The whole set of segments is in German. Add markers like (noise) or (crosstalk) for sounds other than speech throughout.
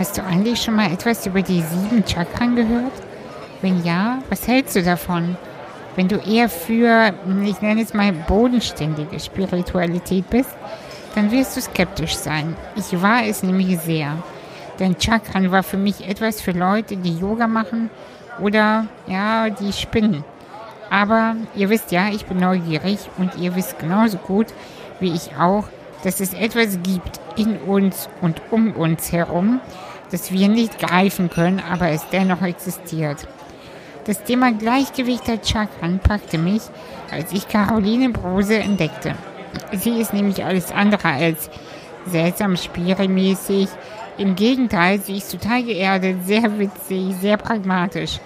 Hast du eigentlich schon mal etwas über die sieben Chakren gehört? Wenn ja, was hältst du davon? Wenn du eher für, ich nenne es mal, bodenständige Spiritualität bist, dann wirst du skeptisch sein. Ich war es nämlich sehr. Denn Chakran war für mich etwas für Leute, die Yoga machen oder ja, die spinnen. Aber ihr wisst ja, ich bin neugierig und ihr wisst genauso gut wie ich auch, dass es etwas gibt in uns und um uns herum, das wir nicht greifen können, aber es dennoch existiert. Das Thema Gleichgewicht der Chakren packte mich, als ich Caroline Brose entdeckte. Sie ist nämlich alles andere als seltsam spirimäßig. Im Gegenteil, sie ist total geerdet, sehr witzig, sehr pragmatisch.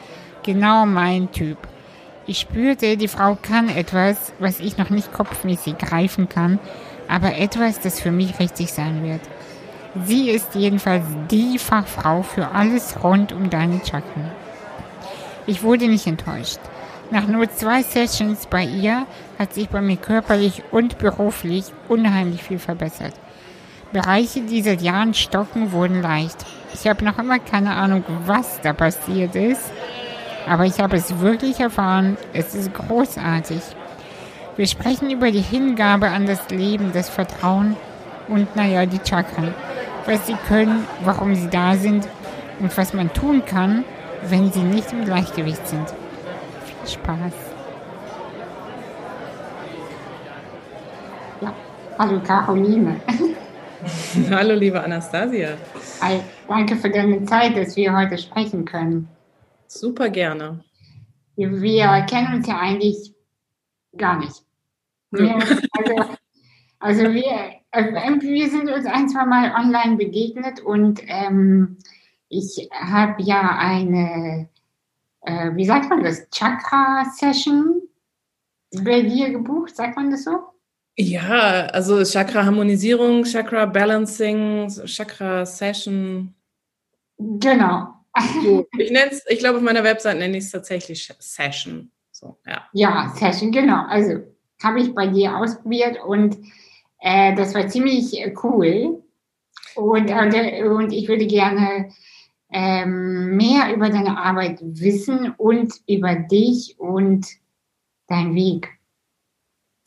Genau mein Typ. Ich spürte, die Frau kann etwas, was ich noch nicht kopfmäßig greifen kann, aber etwas, das für mich richtig sein wird. Sie ist jedenfalls die Fachfrau für alles rund um deine Chakren. Ich wurde nicht enttäuscht. Nach nur zwei Sessions bei ihr hat sich bei mir körperlich und beruflich unheimlich viel verbessert. Bereiche, die seit Jahren stocken, wurden leicht. Ich habe noch immer keine Ahnung, was da passiert ist, aber ich habe es wirklich erfahren. Es ist großartig. Wir sprechen über die Hingabe an das Leben, das Vertrauen und, naja, die Chakren. Was sie können, warum sie da sind und was man tun kann, wenn sie nicht im Gleichgewicht sind. Viel Spaß. Ja, hallo Caroline. (laughs) hallo liebe Anastasia. Hi, danke für deine Zeit, dass wir heute sprechen können. Super gerne. Wir, kennen uns ja eigentlich gar nicht. Wir, also, also wir, äh, wir sind uns ein, zwei Mal online begegnet und ähm, ich habe ja eine, äh, wie sagt man das, Chakra-Session bei dir gebucht, sagt man das so? Ja, also Chakra-Harmonisierung, Chakra-Balancing, Chakra-Session. Genau. So, ich ich glaube, auf meiner Website nenne ich es tatsächlich Session. So, ja. ja, Session, genau. Also habe ich bei dir ausprobiert und äh, das war ziemlich äh, cool. Und, äh, und ich würde gerne ähm, mehr über deine Arbeit wissen und über dich und deinen Weg.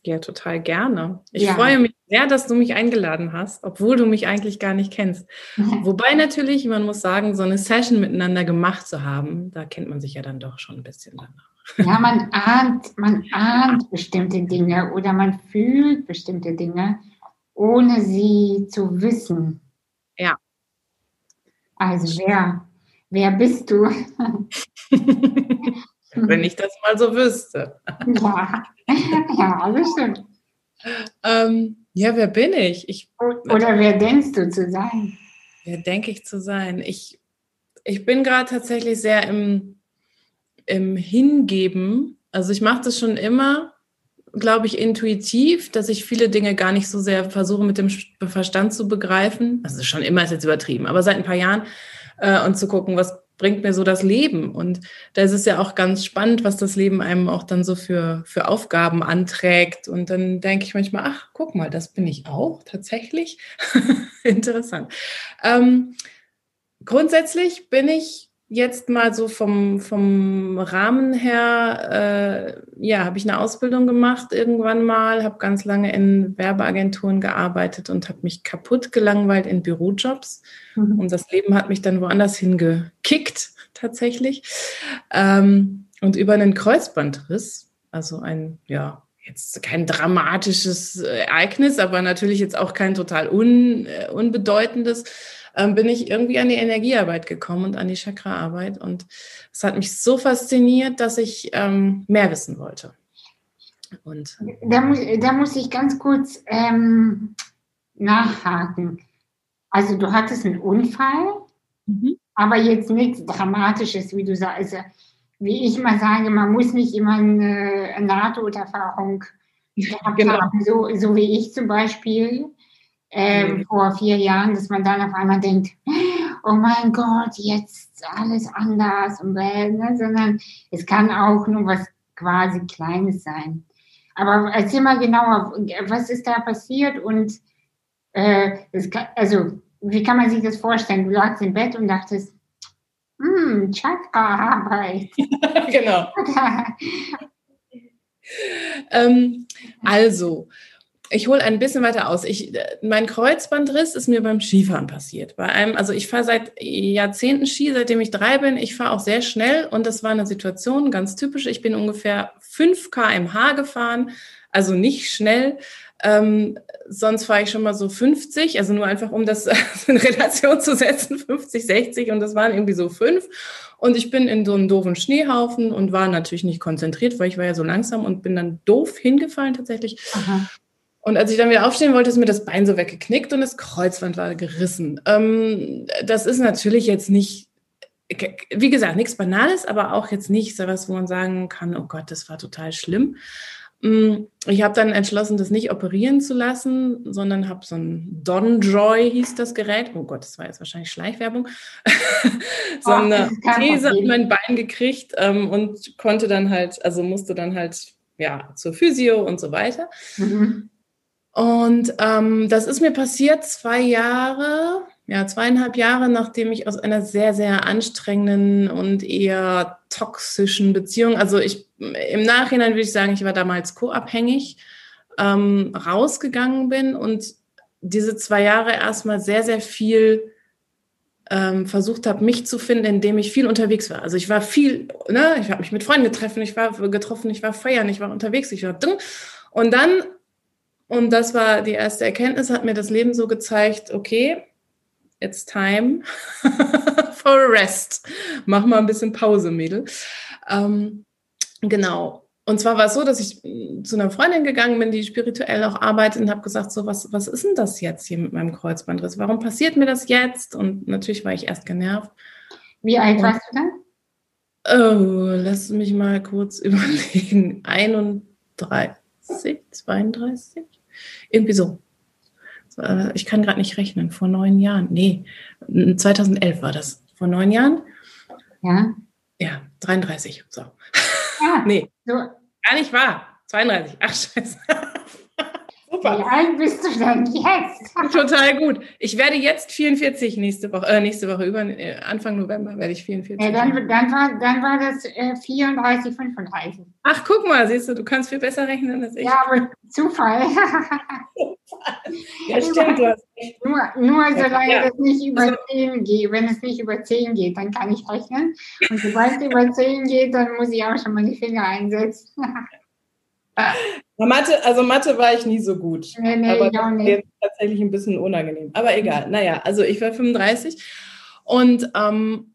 Ja, total gerne. Ich ja. freue mich sehr, dass du mich eingeladen hast, obwohl du mich eigentlich gar nicht kennst. Wobei natürlich, man muss sagen, so eine Session miteinander gemacht zu haben, da kennt man sich ja dann doch schon ein bisschen danach. Ja, man ahnt, man ahnt bestimmte Dinge oder man fühlt bestimmte Dinge, ohne sie zu wissen. Ja. Also wer, wer bist du? (laughs) Wenn ich das mal so wüsste. ja, ja das stimmt. Ähm, ja, wer bin ich? ich Oder wer denkst du zu sein? Wer denke ich zu sein? Ich, ich bin gerade tatsächlich sehr im, im Hingeben. Also ich mache das schon immer, glaube ich, intuitiv, dass ich viele Dinge gar nicht so sehr versuche mit dem Verstand zu begreifen. Also schon immer ist jetzt übertrieben, aber seit ein paar Jahren äh, und zu gucken, was bringt mir so das Leben. Und da ist es ja auch ganz spannend, was das Leben einem auch dann so für, für Aufgaben anträgt. Und dann denke ich manchmal, ach, guck mal, das bin ich auch tatsächlich. (laughs) Interessant. Ähm, grundsätzlich bin ich jetzt mal so vom, vom Rahmen her, äh, ja, habe ich eine Ausbildung gemacht irgendwann mal, habe ganz lange in Werbeagenturen gearbeitet und habe mich kaputt gelangweilt in Bürojobs. Mhm. Und das Leben hat mich dann woanders hingekickt, tatsächlich. Ähm, und über einen Kreuzbandriss, also ein, ja, jetzt kein dramatisches Ereignis, aber natürlich jetzt auch kein total un, äh, unbedeutendes, ähm, bin ich irgendwie an die Energiearbeit gekommen und an die Chakraarbeit. Und es hat mich so fasziniert, dass ich ähm, mehr wissen wollte. Und da, muss, da muss ich ganz kurz ähm, nachhaken. Also du hattest einen Unfall, mhm. aber jetzt nichts Dramatisches, wie du sagst. Also, wie ich mal sage, man muss nicht immer eine, eine NATO-Erfahrung genau. haben, so, so wie ich zum Beispiel ähm, vor vier Jahren, dass man dann auf einmal denkt, oh mein Gott, jetzt alles anders und ne? sondern es kann auch nur was quasi Kleines sein. Aber erzähl mal genauer, was ist da passiert und äh, kann, also wie kann man sich das vorstellen? Du lagst im Bett und dachtest, hm, Chakra-Arbeit. (laughs) (laughs) genau. ähm, also, ich hole ein bisschen weiter aus. Ich, mein Kreuzbandriss ist mir beim Skifahren passiert. Bei einem, also ich fahre seit Jahrzehnten Ski, seitdem ich drei bin. Ich fahre auch sehr schnell und das war eine Situation ganz typisch. Ich bin ungefähr 5 km/h gefahren, also nicht schnell. Ähm, sonst fahre ich schon mal so 50, also nur einfach, um das (laughs) in Relation zu setzen, 50, 60 und das waren irgendwie so fünf. Und ich bin in so einem doofen Schneehaufen und war natürlich nicht konzentriert, weil ich war ja so langsam und bin dann doof hingefallen tatsächlich. Aha. Und als ich dann wieder aufstehen wollte, ist mir das Bein so weggeknickt und das Kreuzband war gerissen. Ähm, das ist natürlich jetzt nicht, wie gesagt, nichts Banales, aber auch jetzt nicht so was, wo man sagen kann, oh Gott, das war total schlimm. Mm, ich habe dann entschlossen, das nicht operieren zu lassen, sondern habe so ein Donjoy hieß das Gerät. Oh Gott, das war jetzt wahrscheinlich Schleichwerbung. (laughs) so eine These an mein Bein gekriegt ähm, und konnte dann halt, also musste dann halt ja zur Physio und so weiter. Mhm. Und ähm, das ist mir passiert zwei Jahre, ja, zweieinhalb Jahre, nachdem ich aus einer sehr, sehr anstrengenden und eher toxischen Beziehung, also ich im Nachhinein würde ich sagen, ich war damals co-abhängig, ähm, rausgegangen bin und diese zwei Jahre erstmal sehr, sehr viel ähm, versucht habe, mich zu finden, indem ich viel unterwegs war. Also ich war viel, ne, ich habe mich mit Freunden getroffen, ich war getroffen, ich war feiern, ich war unterwegs, ich war dumm. Und dann und das war die erste Erkenntnis, hat mir das Leben so gezeigt, okay, it's time (laughs) for a rest. Mach mal ein bisschen Pause, Mädel. Ähm, genau. Und zwar war es so, dass ich zu einer Freundin gegangen bin, die spirituell auch arbeitet und habe gesagt, so was, was ist denn das jetzt hier mit meinem Kreuzbandriss? Warum passiert mir das jetzt? Und natürlich war ich erst genervt. Wie alt warst du dann? Oh, lass mich mal kurz (laughs) überlegen. 31, 32? Irgendwie so. Äh, ich kann gerade nicht rechnen. Vor neun Jahren. Nee, 2011 war das. Vor neun Jahren? Ja. Ja, 33. So. Ja, (laughs) nee, so. gar nicht wahr. 32. Ach, scheiße. Super. Wie alt bist du denn jetzt? (laughs) Total gut. Ich werde jetzt 44 nächste Woche, äh, nächste Woche über äh, Anfang November werde ich 44. Ja, dann, dann, war, dann war das äh, 34, 35. Ach, guck mal, siehst du, du kannst viel besser rechnen als ich. Ja, aber Zufall. (laughs) (laughs) ja, stimmt, du hast recht. Nur, nur solange ja. das nicht über also, 10 geht, wenn es nicht über 10 geht, dann kann ich rechnen. Und sobald es über 10 geht, dann muss ich auch schon mal die Finger einsetzen. Mathe, also Mathe war ich nie so gut. Nee, nee, aber das ist jetzt tatsächlich ein bisschen unangenehm. Aber egal. Naja, also ich war 35 und ähm,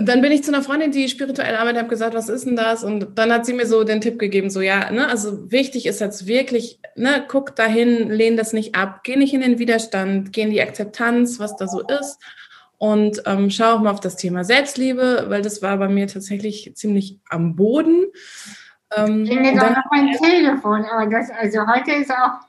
dann bin ich zu einer Freundin, die spirituell arbeitet, habe gesagt, was ist denn das? Und dann hat sie mir so den Tipp gegeben, so ja, ne, also wichtig ist jetzt wirklich, ne, guck dahin, lehn das nicht ab, geh nicht in den Widerstand, geh in die Akzeptanz, was da so ist. Und ähm, schau auch mal auf das Thema Selbstliebe, weil das war bei mir tatsächlich ziemlich am Boden. Ähm, Klingelt auch noch mein Telefon, aber das, also heute ist auch.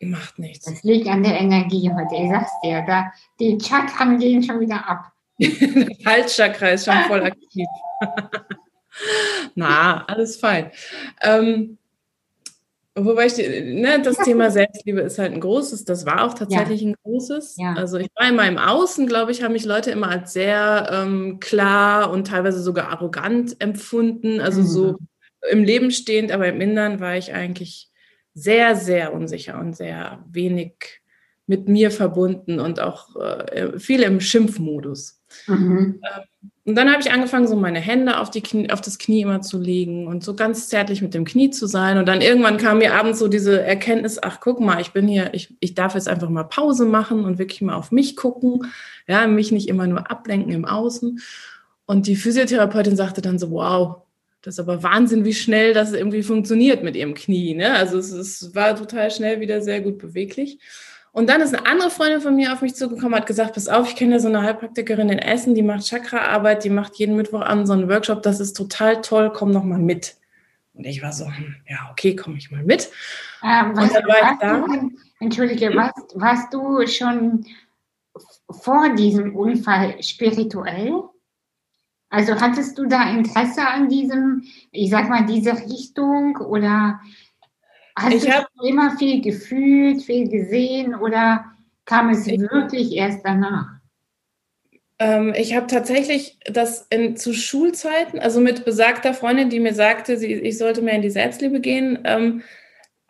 Macht nichts. Das liegt an der Energie heute, ich sag's dir. Da, die Chakren gehen schon wieder ab. (laughs) Halschakra ist schon voll aktiv. (laughs) Na, alles fein. Ähm, wobei ich, ne, das Thema Selbstliebe ist halt ein großes, das war auch tatsächlich ja. ein großes. Ja. Also ich war in meinem Außen, glaube ich, haben mich Leute immer als sehr ähm, klar und teilweise sogar arrogant empfunden. Also mhm. so im Leben stehend, aber im Innern war ich eigentlich sehr, sehr unsicher und sehr wenig mit mir verbunden und auch äh, viel im Schimpfmodus. Mhm. Ähm, und dann habe ich angefangen, so meine Hände auf, die Knie, auf das Knie immer zu legen und so ganz zärtlich mit dem Knie zu sein. Und dann irgendwann kam mir abends so diese Erkenntnis, ach guck mal, ich bin hier, ich, ich darf jetzt einfach mal Pause machen und wirklich mal auf mich gucken, ja, mich nicht immer nur ablenken im Außen. Und die Physiotherapeutin sagte dann so, wow, das ist aber Wahnsinn, wie schnell das irgendwie funktioniert mit ihrem Knie. Ne? Also es, es war total schnell wieder sehr gut beweglich. Und dann ist eine andere Freundin von mir auf mich zugekommen, hat gesagt, pass auf, ich kenne ja so eine Heilpraktikerin in Essen, die macht Chakraarbeit, die macht jeden Mittwoch an so einen Workshop, das ist total toll, komm noch mal mit. Und ich war so, hm, ja, okay, komme ich mal mit. Ähm, was, und dann war ich da. Du, Entschuldige, warst, warst du schon vor diesem Unfall spirituell? Also hattest du da Interesse an diesem, ich sag mal, diese Richtung oder hast ich du immer viel gefühlt, viel gesehen oder kam es ich, wirklich erst danach? Ähm, ich habe tatsächlich das in, zu Schulzeiten, also mit besagter Freundin, die mir sagte, sie, ich sollte mehr in die Selbstliebe gehen, ähm,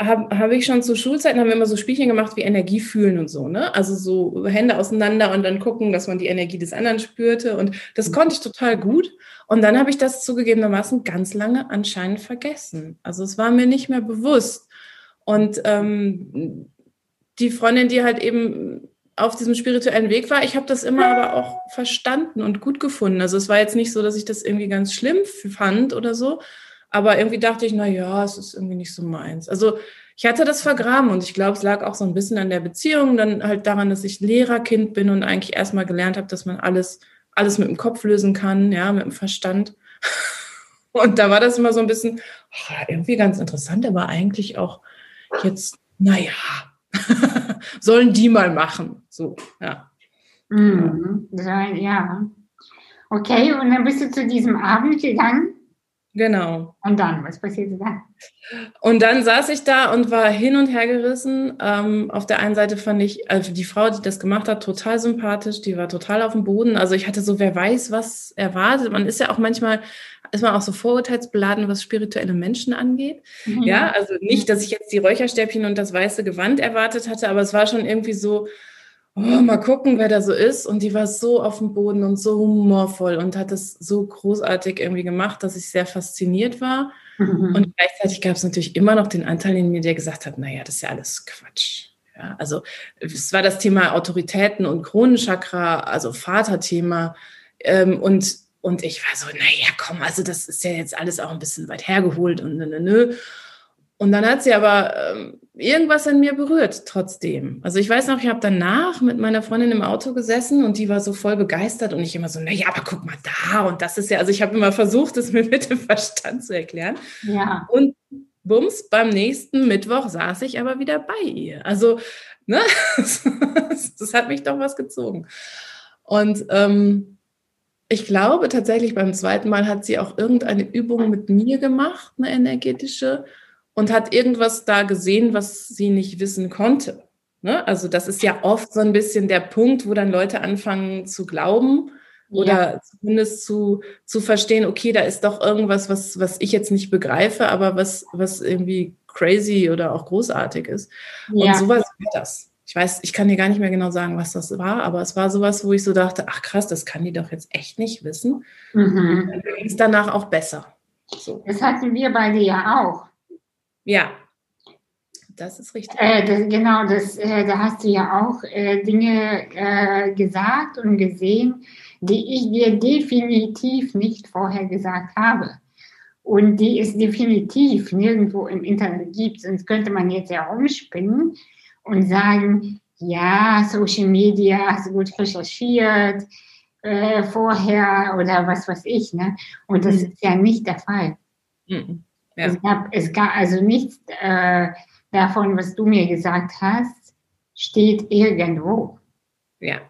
habe hab ich schon zu Schulzeiten, haben wir immer so Spielchen gemacht wie Energie fühlen und so, ne? Also so Hände auseinander und dann gucken, dass man die Energie des anderen spürte. Und das mhm. konnte ich total gut. Und dann habe ich das zugegebenermaßen ganz lange anscheinend vergessen. Also es war mir nicht mehr bewusst. Und ähm, die Freundin, die halt eben auf diesem spirituellen Weg war, ich habe das immer aber auch verstanden und gut gefunden. Also es war jetzt nicht so, dass ich das irgendwie ganz schlimm fand oder so, aber irgendwie dachte ich, na ja, es ist irgendwie nicht so meins. Also ich hatte das vergraben und ich glaube, es lag auch so ein bisschen an der Beziehung, dann halt daran, dass ich Lehrerkind bin und eigentlich erstmal gelernt habe, dass man alles, alles mit dem Kopf lösen kann, ja, mit dem Verstand. (laughs) Und da war das immer so ein bisschen, oh, irgendwie ganz interessant, aber eigentlich auch jetzt, naja, (laughs) sollen die mal machen. So, ja. Mhm. Ja. Okay, und dann bist du zu diesem Abend gegangen? Genau. Und dann, was passierte da? Und dann saß ich da und war hin und her gerissen. Ähm, auf der einen Seite fand ich, also die Frau, die das gemacht hat, total sympathisch. Die war total auf dem Boden. Also ich hatte so, wer weiß, was erwartet. Man ist ja auch manchmal, ist man auch so vorurteilsbeladen, was spirituelle Menschen angeht. Mhm. Ja, also nicht, dass ich jetzt die Räucherstäbchen und das weiße Gewand erwartet hatte, aber es war schon irgendwie so, oh, mal gucken, wer da so ist. Und die war so auf dem Boden und so humorvoll und hat das so großartig irgendwie gemacht, dass ich sehr fasziniert war. Mhm. Und gleichzeitig gab es natürlich immer noch den Anteil in mir, der gesagt hat, naja, das ist ja alles Quatsch. Ja, also es war das Thema Autoritäten und Kronenchakra, also Vaterthema. Ähm, und, und ich war so, naja, komm, also das ist ja jetzt alles auch ein bisschen weit hergeholt und nö, nö, nö. Und dann hat sie aber ähm, irgendwas in mir berührt trotzdem. Also ich weiß noch, ich habe danach mit meiner Freundin im Auto gesessen und die war so voll begeistert und ich immer so, na ja, aber guck mal da und das ist ja, also ich habe immer versucht, es mir (laughs) mit dem Verstand zu erklären. Ja. Und bums, beim nächsten Mittwoch saß ich aber wieder bei ihr. Also, ne, (laughs) das hat mich doch was gezogen. Und ähm, ich glaube tatsächlich beim zweiten Mal hat sie auch irgendeine Übung mit mir gemacht, eine energetische und hat irgendwas da gesehen, was sie nicht wissen konnte. Ne? Also das ist ja oft so ein bisschen der Punkt, wo dann Leute anfangen zu glauben oder ja. zumindest zu, zu verstehen, okay, da ist doch irgendwas, was, was ich jetzt nicht begreife, aber was, was irgendwie crazy oder auch großartig ist. Ja. Und sowas war das. Ich weiß, ich kann dir gar nicht mehr genau sagen, was das war, aber es war sowas, wo ich so dachte, ach krass, das kann die doch jetzt echt nicht wissen. Mhm. Dann ging es danach auch besser. So. Das hatten wir beide ja auch. Ja, das ist richtig. Äh, das, genau, das, äh, da hast du ja auch äh, Dinge äh, gesagt und gesehen, die ich dir definitiv nicht vorher gesagt habe. Und die es definitiv nirgendwo im Internet gibt. Sonst könnte man jetzt herumspinnen und sagen, ja, Social Media hast du gut recherchiert äh, vorher oder was weiß ich. Ne? Und das mhm. ist ja nicht der Fall. Mhm. Ja. Es, gab, es gab also nichts äh, davon, was du mir gesagt hast, steht irgendwo. Ja.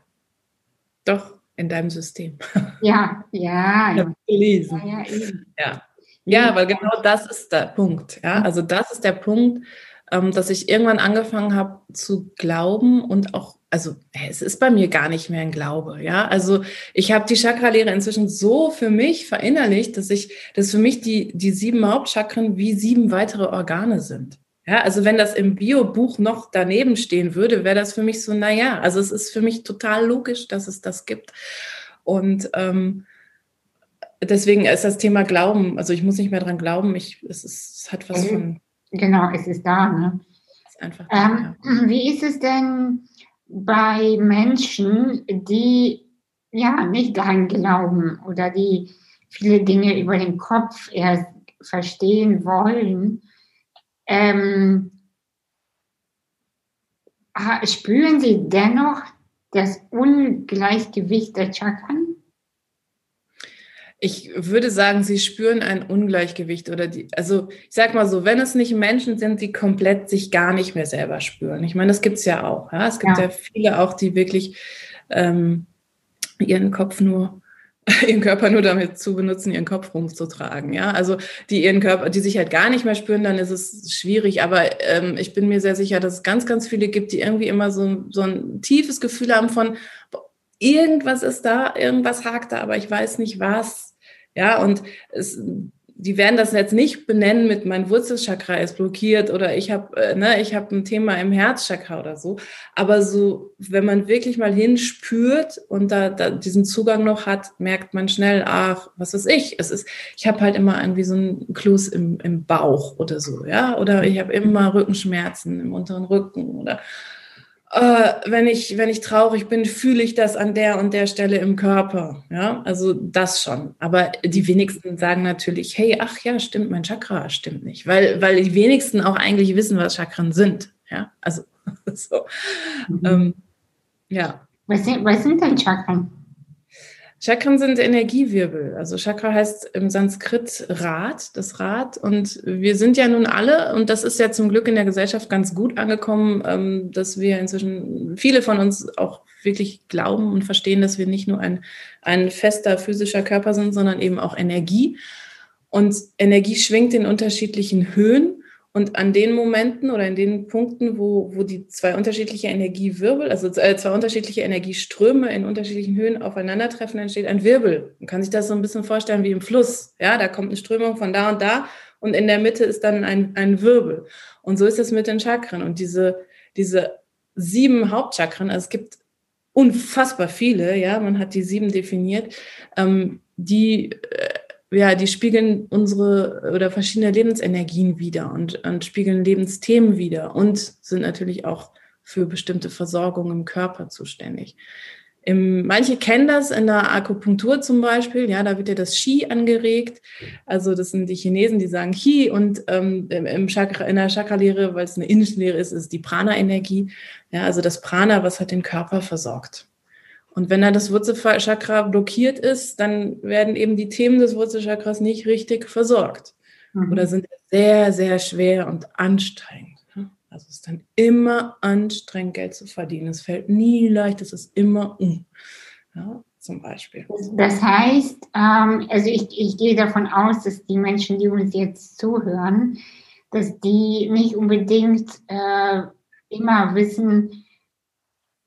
Doch, in deinem System. (laughs) Ja, ja. ja. Gelesen. Ja, ja, ja. ja, weil genau das ist der Punkt. Ja, also das ist der Punkt, dass ich irgendwann angefangen habe zu glauben und auch also es ist bei mir gar nicht mehr ein Glaube, ja. Also ich habe die Chakralehre inzwischen so für mich verinnerlicht, dass ich, dass für mich die, die sieben Hauptchakren wie sieben weitere Organe sind. Ja, also wenn das im Bio-Buch noch daneben stehen würde, wäre das für mich so, naja, also es ist für mich total logisch, dass es das gibt. Und ähm, deswegen ist das Thema Glauben, also ich muss nicht mehr dran glauben, ich, es, ist, es hat was von. Genau, es ist da, ne? Ist einfach da, ähm, ja. (clears throat) Wie ist es denn? bei Menschen, die ja nicht daran glauben oder die viele Dinge über den Kopf erst verstehen wollen, ähm, spüren sie dennoch das Ungleichgewicht der Chakren? Ich würde sagen, sie spüren ein Ungleichgewicht oder die, also ich sag mal so, wenn es nicht Menschen sind, die komplett sich gar nicht mehr selber spüren. Ich meine, das gibt's ja auch. Ja? Es gibt ja. ja viele auch, die wirklich ähm, ihren Kopf nur (laughs) ihren Körper nur damit zu benutzen, ihren Kopf rumzutragen. Ja, also die ihren Körper, die sich halt gar nicht mehr spüren, dann ist es schwierig. Aber ähm, ich bin mir sehr sicher, dass es ganz, ganz viele gibt, die irgendwie immer so, so ein tiefes Gefühl haben von irgendwas ist da, irgendwas hakt da, aber ich weiß nicht was. Ja, und es, die werden das jetzt nicht benennen mit mein Wurzelchakra ist blockiert oder ich habe äh, ne, ich habe ein Thema im Herzchakra oder so, aber so wenn man wirklich mal hinspürt und da, da diesen Zugang noch hat, merkt man schnell, ach, was ist ich? Es ist ich habe halt immer irgendwie so einen Kloß im, im Bauch oder so, ja, oder ich habe immer Rückenschmerzen im unteren Rücken oder äh, wenn ich, wenn ich traurig bin, fühle ich das an der und der Stelle im Körper. Ja, also das schon. Aber die wenigsten sagen natürlich, hey, ach ja, stimmt, mein Chakra stimmt nicht. Weil, weil die wenigsten auch eigentlich wissen, was Chakren sind. Ja, also (laughs) so. Mhm. Ähm, ja. Was sind, was sind denn Chakren? Chakren sind Energiewirbel. Also Chakra heißt im Sanskrit Rad, das Rad. Und wir sind ja nun alle, und das ist ja zum Glück in der Gesellschaft ganz gut angekommen, ähm, dass wir inzwischen, viele von uns auch wirklich glauben und verstehen, dass wir nicht nur ein, ein fester physischer Körper sind, sondern eben auch Energie. Und Energie schwingt in unterschiedlichen Höhen. Und an den Momenten oder in den Punkten, wo, wo die zwei unterschiedliche Energiewirbel, also äh, zwei unterschiedliche Energieströme in unterschiedlichen Höhen aufeinandertreffen, entsteht ein Wirbel. Man kann sich das so ein bisschen vorstellen wie im Fluss. Ja, da kommt eine Strömung von da und da und in der Mitte ist dann ein, ein Wirbel. Und so ist es mit den Chakren. Und diese, diese sieben Hauptchakren, also es gibt unfassbar viele, ja, man hat die sieben definiert, ähm, die äh, ja, die spiegeln unsere oder verschiedene Lebensenergien wieder und, und spiegeln Lebensthemen wieder und sind natürlich auch für bestimmte Versorgung im Körper zuständig. Im, manche kennen das in der Akupunktur zum Beispiel, ja, da wird ja das Qi angeregt. Also das sind die Chinesen, die sagen Qi und ähm, im Chakra, in der Chakra-Lehre, weil es eine indische Lehre ist, ist die Prana-Energie. Ja, also das Prana, was halt den Körper versorgt. Und wenn da das Wurzelchakra blockiert ist, dann werden eben die Themen des Wurzelchakras nicht richtig versorgt mhm. oder sind sehr, sehr schwer und anstrengend. Also es ist dann immer anstrengend, Geld zu verdienen. Es fällt nie leicht, es ist immer um. Ja, zum Beispiel. Das heißt, ähm, also ich, ich gehe davon aus, dass die Menschen, die uns jetzt zuhören, dass die nicht unbedingt äh, immer wissen,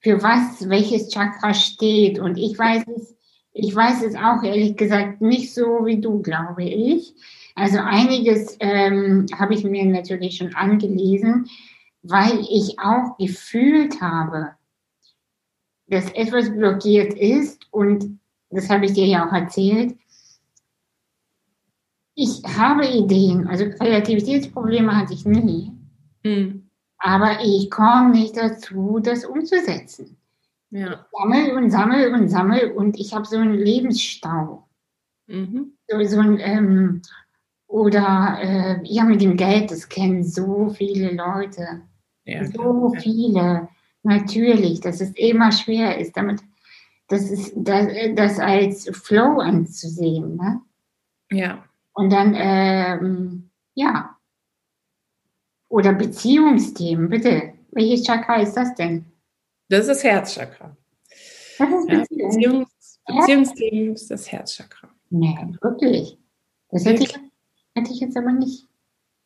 für was welches Chakra steht. Und ich weiß es, ich weiß es auch ehrlich gesagt nicht so wie du, glaube ich. Also einiges ähm, habe ich mir natürlich schon angelesen, weil ich auch gefühlt habe, dass etwas blockiert ist und das habe ich dir ja auch erzählt. Ich habe Ideen, also Kreativitätsprobleme hatte ich nie. Hm. Aber ich komme nicht dazu, das umzusetzen. Ja. Ich sammel und sammel und sammel und ich habe so einen Lebensstau. Mhm. So, so ein, ähm, oder äh, ja, mit dem Geld, das kennen so viele Leute. Ja, so klar. viele. Natürlich, dass es immer schwer ist, damit das ist das, das als Flow anzusehen. Ne? Ja. Und dann, ähm, ja, oder Beziehungsthemen, bitte. Welches Chakra ist das denn? Das ist das Herzchakra. Das ist Beziehung. Beziehungs Beziehungsthemen ist das Herzchakra. Nee, wirklich. Das hätte ich, hätte ich jetzt aber nicht,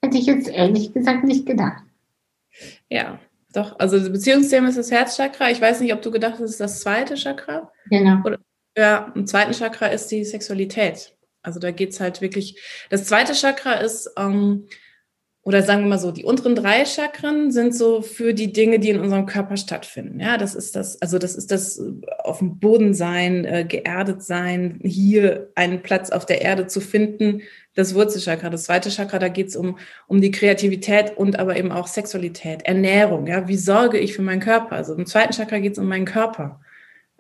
hätte ich jetzt ehrlich gesagt nicht gedacht. Ja, doch. Also Beziehungsthemen ist das Herzchakra. Ich weiß nicht, ob du gedacht hast, es ist das zweite Chakra. Genau. Oder, ja, im zweiten Chakra ist die Sexualität. Also da geht es halt wirklich. Das zweite Chakra ist ähm, oder sagen wir mal so, die unteren drei Chakren sind so für die Dinge, die in unserem Körper stattfinden. Ja, das ist das, also das ist das äh, auf dem Boden sein, äh, geerdet sein, hier einen Platz auf der Erde zu finden, das Wurzelchakra. Das zweite Chakra, da geht es um, um die Kreativität und aber eben auch Sexualität, Ernährung. Ja, wie sorge ich für meinen Körper? Also im zweiten Chakra geht es um meinen Körper.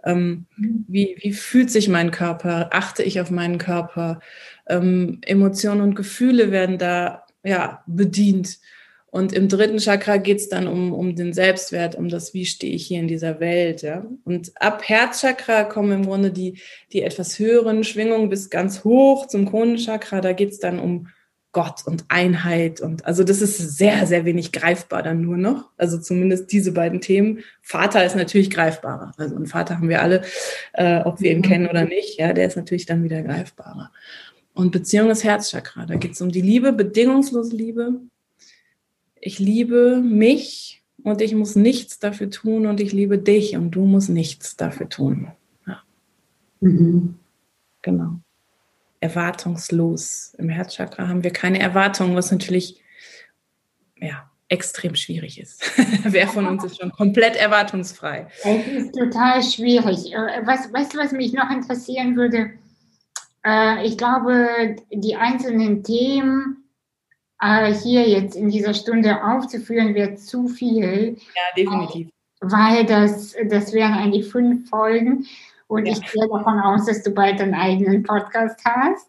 Ähm, mhm. wie, wie fühlt sich mein Körper? Achte ich auf meinen Körper? Ähm, Emotionen und Gefühle werden da ja, bedient. Und im dritten Chakra geht es dann um, um den Selbstwert, um das, wie stehe ich hier in dieser Welt. Ja? Und ab Herzchakra kommen im Grunde die, die etwas höheren Schwingungen bis ganz hoch zum Kronenchakra. Da geht es dann um, Gott und Einheit und also das ist sehr, sehr wenig greifbar dann nur noch. Also zumindest diese beiden Themen. Vater ist natürlich greifbarer. Also einen Vater haben wir alle, äh, ob wir ihn kennen oder nicht, ja, der ist natürlich dann wieder greifbarer. Und Beziehung ist Herzchakra. Da geht es um die Liebe, bedingungslose Liebe. Ich liebe mich und ich muss nichts dafür tun und ich liebe dich und du musst nichts dafür tun. Ja. Mhm. Genau erwartungslos. Im Herzchakra haben wir keine Erwartungen, was natürlich ja, extrem schwierig ist. (laughs) Wer von uns ist schon komplett erwartungsfrei? Es ist total schwierig. Äh, was, weißt du, was mich noch interessieren würde? Äh, ich glaube, die einzelnen Themen äh, hier jetzt in dieser Stunde aufzuführen, wird zu viel. Ja, definitiv. Weil das, das wären eigentlich fünf Folgen. Und ja. ich gehe davon aus, dass du bald einen eigenen Podcast hast.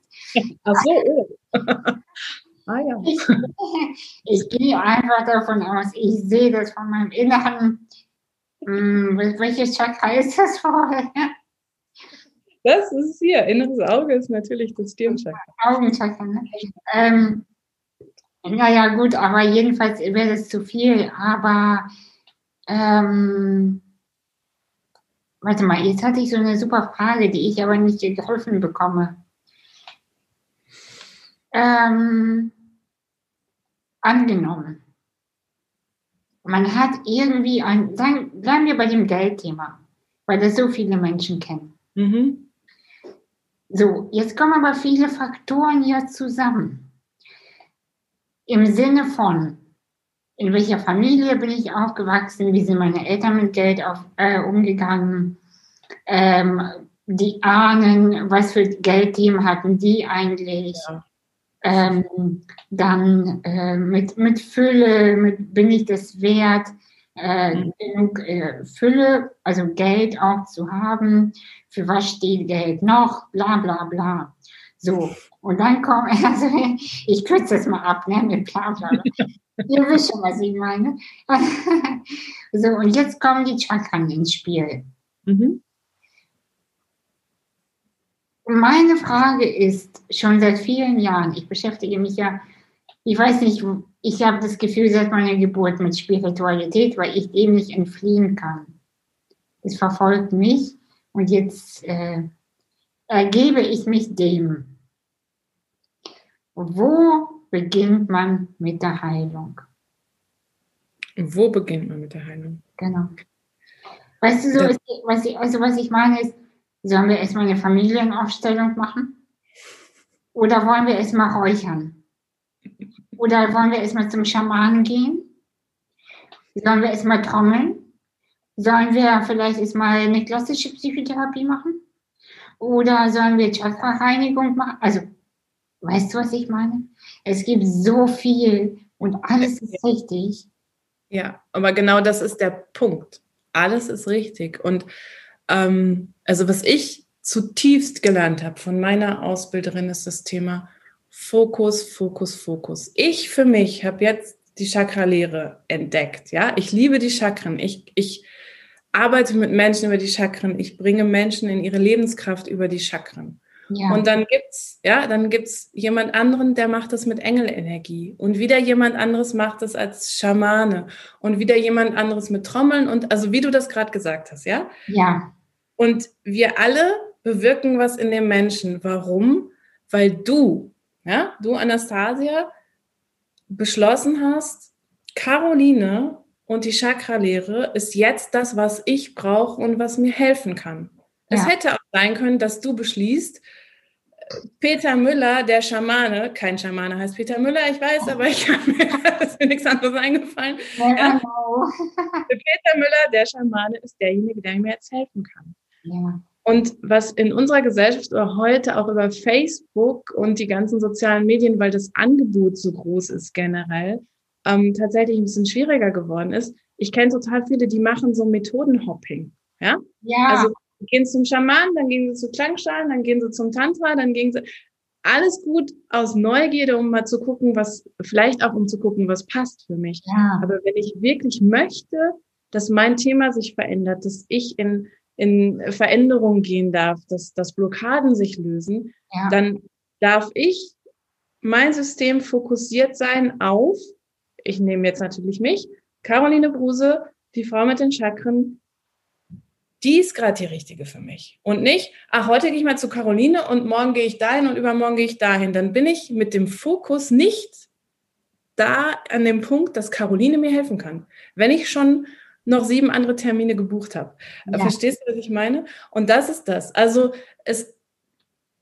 Ach so, oh. (laughs) ah, ja. ich, ich gehe einfach davon aus, ich sehe das von meinem Inneren. Hm, welches Chakra ist das vorher? Das ist hier. Inneres Auge ist natürlich das Stirnchakra. Augenchakra, ne? Ähm, naja, gut, aber jedenfalls wäre das zu viel. Aber ähm, Warte mal, jetzt hatte ich so eine super Frage, die ich aber nicht geholfen bekomme. Ähm, angenommen, man hat irgendwie ein, sagen, bleiben wir bei dem Geldthema, weil das so viele Menschen kennen. Mhm. So, jetzt kommen aber viele Faktoren hier zusammen. Im Sinne von, in welcher Familie bin ich aufgewachsen, wie sind meine Eltern mit Geld auf, äh, umgegangen, ähm, die Ahnen, was für Geldthemen hatten die eigentlich. Ja. Ähm, dann äh, mit, mit Fülle, mit bin ich das wert, äh, mhm. genug äh, Fülle, also Geld auch zu haben, für was steht Geld noch, bla bla bla. So, und dann kommt, (laughs) also ich kürze das mal ab, ne, mit bla bla. bla. (laughs) Ihr wisst schon, was ich meine. (laughs) so, und jetzt kommen die Chakren ins Spiel. Mhm. Meine Frage ist schon seit vielen Jahren, ich beschäftige mich ja, ich weiß nicht, ich habe das Gefühl seit meiner Geburt mit Spiritualität, weil ich dem nicht entfliehen kann. Es verfolgt mich und jetzt äh, ergebe ich mich dem. Wo beginnt man mit der Heilung. Wo beginnt man mit der Heilung? Genau. Weißt du, so ist, was ich, also was ich meine ist, sollen wir erstmal eine Familienaufstellung machen? Oder wollen wir erstmal räuchern? Oder wollen wir erstmal zum Schamanen gehen? Sollen wir erstmal trommeln? Sollen wir vielleicht erstmal eine klassische Psychotherapie machen? Oder sollen wir Chakra-Reinigung machen? Also, weißt du, was ich meine? Es gibt so viel und alles ist richtig. Ja, aber genau das ist der Punkt. Alles ist richtig. Und ähm, also was ich zutiefst gelernt habe von meiner Ausbilderin ist das Thema Fokus, Fokus, Fokus. Ich für mich habe jetzt die Chakra-Lehre entdeckt. Ja, ich liebe die Chakren. Ich, ich arbeite mit Menschen über die Chakren. Ich bringe Menschen in ihre Lebenskraft über die Chakren. Ja. Und dann gibt's, ja, dann gibt's jemand anderen, der macht das mit Engelenergie. Und wieder jemand anderes macht das als Schamane. Und wieder jemand anderes mit Trommeln. Und also wie du das gerade gesagt hast, ja? Ja. Und wir alle bewirken was in dem Menschen. Warum? Weil du, ja, du Anastasia, beschlossen hast, Caroline und die Chakra-Lehre ist jetzt das, was ich brauche und was mir helfen kann. Ja. Es hätte auch sein können, dass du beschließt, Peter Müller, der Schamane, kein Schamane heißt Peter Müller, ich weiß, aber ich habe mir, (laughs) ist mir nichts anderes eingefallen. Ja, ja. Peter Müller, der Schamane, ist derjenige, der mir jetzt helfen kann. Ja. Und was in unserer Gesellschaft oder heute auch über Facebook und die ganzen sozialen Medien, weil das Angebot so groß ist generell, ähm, tatsächlich ein bisschen schwieriger geworden ist. Ich kenne total viele, die machen so Methodenhopping. Ja. Ja. Also gehen zum Schaman, dann gehen sie zu Klangschalen, dann gehen sie zum Tantra, dann gehen sie alles gut aus Neugierde, um mal zu gucken, was, vielleicht auch um zu gucken, was passt für mich. Ja. Aber wenn ich wirklich möchte, dass mein Thema sich verändert, dass ich in, in Veränderung gehen darf, dass, dass Blockaden sich lösen, ja. dann darf ich mein System fokussiert sein auf, ich nehme jetzt natürlich mich, Caroline Bruse, die Frau mit den Chakren, die ist gerade die richtige für mich. Und nicht, ach, heute gehe ich mal zu Caroline und morgen gehe ich dahin und übermorgen gehe ich dahin. Dann bin ich mit dem Fokus nicht da an dem Punkt, dass Caroline mir helfen kann. Wenn ich schon noch sieben andere Termine gebucht habe. Ja. Verstehst du, was ich meine? Und das ist das. Also es,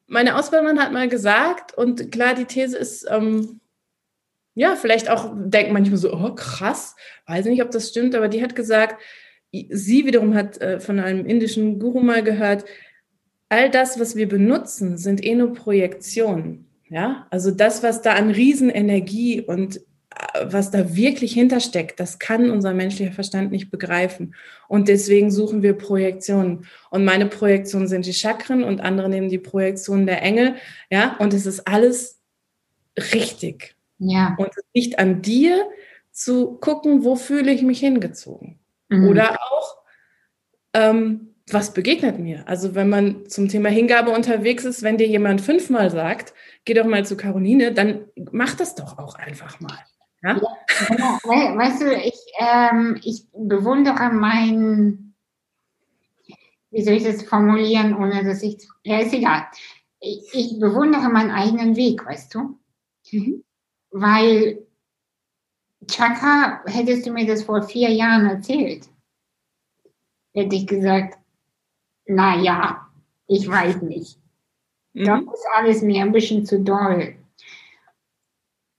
meine Ausbilderin hat mal gesagt, und klar, die These ist, ähm, ja, vielleicht auch denkt manchmal so, oh krass, weiß nicht, ob das stimmt, aber die hat gesagt, sie wiederum hat äh, von einem indischen Guru mal gehört, all das, was wir benutzen, sind eh nur Projektionen. Ja, also das, was da an Riesenenergie und was da wirklich hintersteckt, das kann unser menschlicher Verstand nicht begreifen. Und deswegen suchen wir Projektionen. Und meine Projektionen sind die Chakren und andere nehmen die Projektionen der Engel. Ja, und es ist alles richtig. Ja. Und es liegt an dir zu gucken, wo fühle ich mich hingezogen. Mhm. Oder auch, ähm, was begegnet mir? Also wenn man zum Thema Hingabe unterwegs ist, wenn dir jemand fünfmal sagt, geh doch mal zu Caroline, dann mach das doch auch einfach mal. Ja? ja genau. Weißt du, ich, ähm, ich bewundere meinen, wie soll ich das formulieren, ohne dass ich, ja, ist egal. Ich, ich bewundere meinen eigenen Weg, weißt du? Mhm. Weil Chakra, hättest du mir das vor vier Jahren erzählt, hätte ich gesagt, na ja, ich weiß nicht. Mhm. Das ist alles mir ein bisschen zu doll.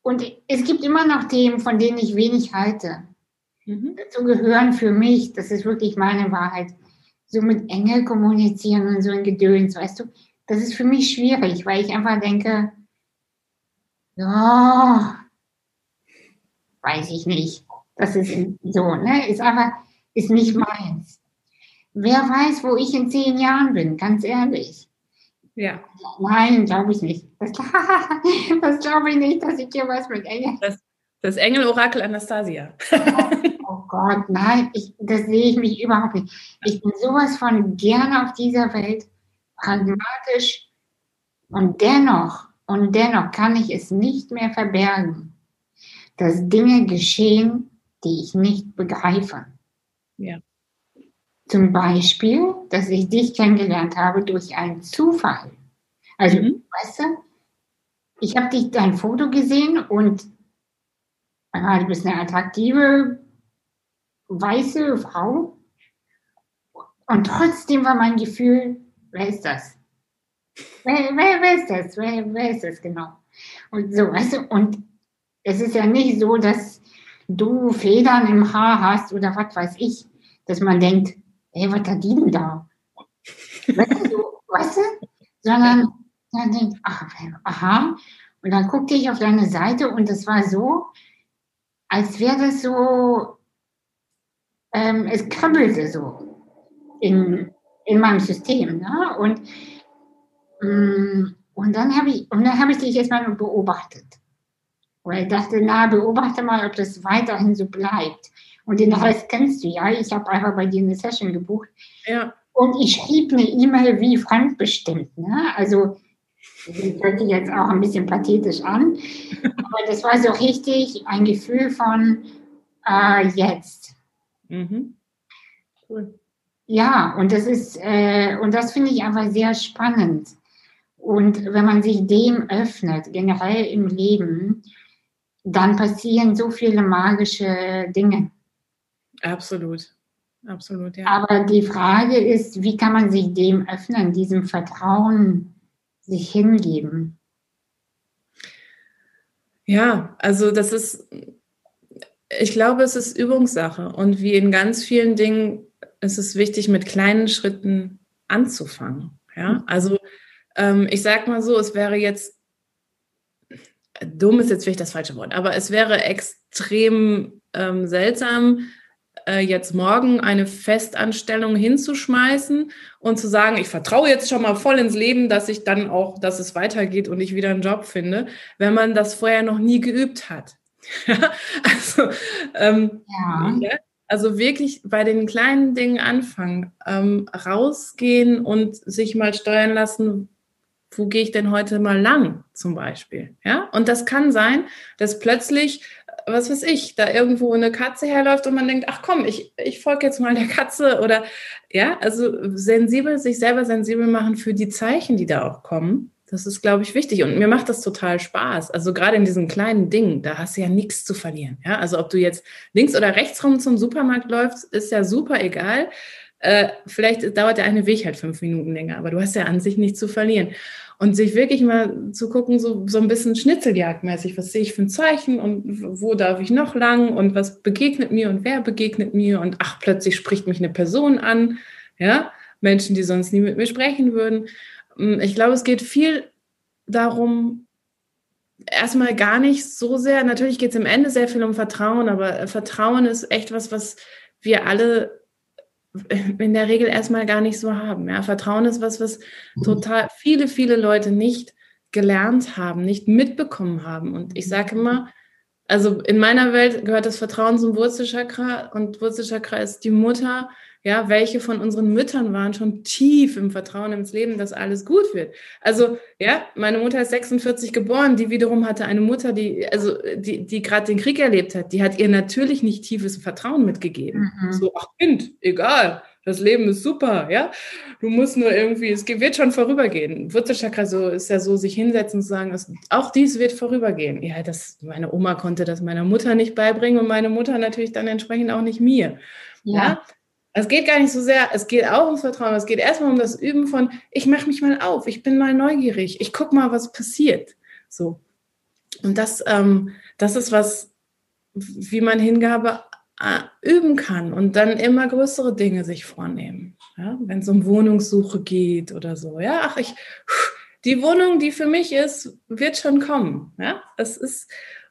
Und es gibt immer noch Themen, von denen ich wenig halte. Mhm. Dazu gehören für mich, das ist wirklich meine Wahrheit, so mit Engel kommunizieren und so ein Gedöns, weißt du, das ist für mich schwierig, weil ich einfach denke, ja, weiß ich nicht. Das ist so, ne? Ist aber, ist nicht meins. Wer weiß, wo ich in zehn Jahren bin, ganz ehrlich. Ja. Nein, glaube ich nicht. Das, (laughs) das glaube ich nicht, dass ich hier was mit Engel. Das, das Engel-Orakel Anastasia. oh Gott, nein, ich, das sehe ich mich überhaupt nicht. Ich bin sowas von gerne auf dieser Welt, pragmatisch und dennoch, und dennoch kann ich es nicht mehr verbergen dass Dinge geschehen, die ich nicht begreife. Ja. Zum Beispiel, dass ich dich kennengelernt habe durch einen Zufall. Also, mhm. weißt du, ich habe dich dein Foto gesehen und ah, du bist eine attraktive weiße Frau. Und trotzdem war mein Gefühl, wer ist das? Wer, wer, wer ist das? Wer, wer ist das genau? Und so, weißt du, und es ist ja nicht so, dass du Federn im Haar hast oder was weiß ich, dass man denkt, ey, was hat die denn da? weißt, du, weißt du? Sondern dann denkt, ach, aha. Und dann guckte ich auf deine Seite und es war so, als wäre das so, ähm, es kribbelte so in, in meinem System. Ne? Und, mm, und dann habe ich, und dann habe ich dich jetzt mal beobachtet. Weil ich dachte, na, beobachte mal, ob das weiterhin so bleibt. Und den Rest kennst du ja. Ich habe einfach bei dir eine Session gebucht. Ja. Und ich schrieb eine E-Mail wie fremdbestimmt. Ne? Also, das hört sich jetzt auch ein bisschen pathetisch an. (laughs) Aber das war so richtig ein Gefühl von äh, jetzt. Mhm. Cool. Ja, und das ist, äh, und das finde ich einfach sehr spannend. Und wenn man sich dem öffnet, generell im Leben, dann passieren so viele magische Dinge. Absolut. Absolut, ja. Aber die Frage ist, wie kann man sich dem öffnen, diesem Vertrauen sich hingeben? Ja, also das ist, ich glaube, es ist Übungssache. Und wie in ganz vielen Dingen ist es wichtig, mit kleinen Schritten anzufangen. Ja, mhm. also ähm, ich sage mal so, es wäre jetzt dumm ist jetzt vielleicht das falsche Wort, aber es wäre extrem ähm, seltsam, äh, jetzt morgen eine Festanstellung hinzuschmeißen und zu sagen, ich vertraue jetzt schon mal voll ins Leben, dass ich dann auch, dass es weitergeht und ich wieder einen Job finde, wenn man das vorher noch nie geübt hat. (laughs) also, ähm, ja. ja. also wirklich bei den kleinen Dingen anfangen, ähm, rausgehen und sich mal steuern lassen, wo gehe ich denn heute mal lang zum Beispiel? Ja, und das kann sein, dass plötzlich, was weiß ich, da irgendwo eine Katze herläuft und man denkt, ach komm, ich, ich folge jetzt mal der Katze oder ja, also sensibel, sich selber sensibel machen für die Zeichen, die da auch kommen. Das ist, glaube ich, wichtig. Und mir macht das total Spaß. Also gerade in diesen kleinen Dingen, da hast du ja nichts zu verlieren. Ja, also ob du jetzt links oder rechts rum zum Supermarkt läufst, ist ja super egal. Äh, vielleicht dauert der eine Weg halt fünf Minuten länger, aber du hast ja an sich nichts zu verlieren. Und sich wirklich mal zu gucken, so, so ein bisschen schnitzeljagdmäßig, was sehe ich für ein Zeichen und wo darf ich noch lang und was begegnet mir und wer begegnet mir und ach, plötzlich spricht mich eine Person an, ja, Menschen, die sonst nie mit mir sprechen würden. Hm, ich glaube, es geht viel darum, erstmal gar nicht so sehr, natürlich geht es im Ende sehr viel um Vertrauen, aber Vertrauen ist echt was, was wir alle in der Regel erstmal gar nicht so haben. Ja, Vertrauen ist was, was mhm. total viele, viele Leute nicht gelernt haben, nicht mitbekommen haben. Und ich sage immer, also in meiner Welt gehört das Vertrauen zum Wurzelchakra und Wurzelchakra ist die Mutter. Ja, welche von unseren Müttern waren schon tief im Vertrauen ins Leben, dass alles gut wird? Also, ja, meine Mutter ist 46 geboren, die wiederum hatte eine Mutter, die, also, die, die gerade den Krieg erlebt hat. Die hat ihr natürlich nicht tiefes Vertrauen mitgegeben. Mhm. So, ach Kind, egal, das Leben ist super, ja. Du musst nur irgendwie, es wird schon vorübergehen. Wurzelchakra so ist ja so, sich hinsetzen und sagen, auch dies wird vorübergehen. Ja, das, meine Oma konnte das meiner Mutter nicht beibringen und meine Mutter natürlich dann entsprechend auch nicht mir. ja? ja? Es geht gar nicht so sehr, es geht auch ums Vertrauen, es geht erstmal um das Üben von, ich mache mich mal auf, ich bin mal neugierig, ich gucke mal, was passiert. So. Und das, ähm, das ist was, wie man Hingabe äh, üben kann und dann immer größere Dinge sich vornehmen. Ja? Wenn es um Wohnungssuche geht oder so. Ja, ach, ich, die Wohnung, die für mich ist, wird schon kommen. Ja, es ist,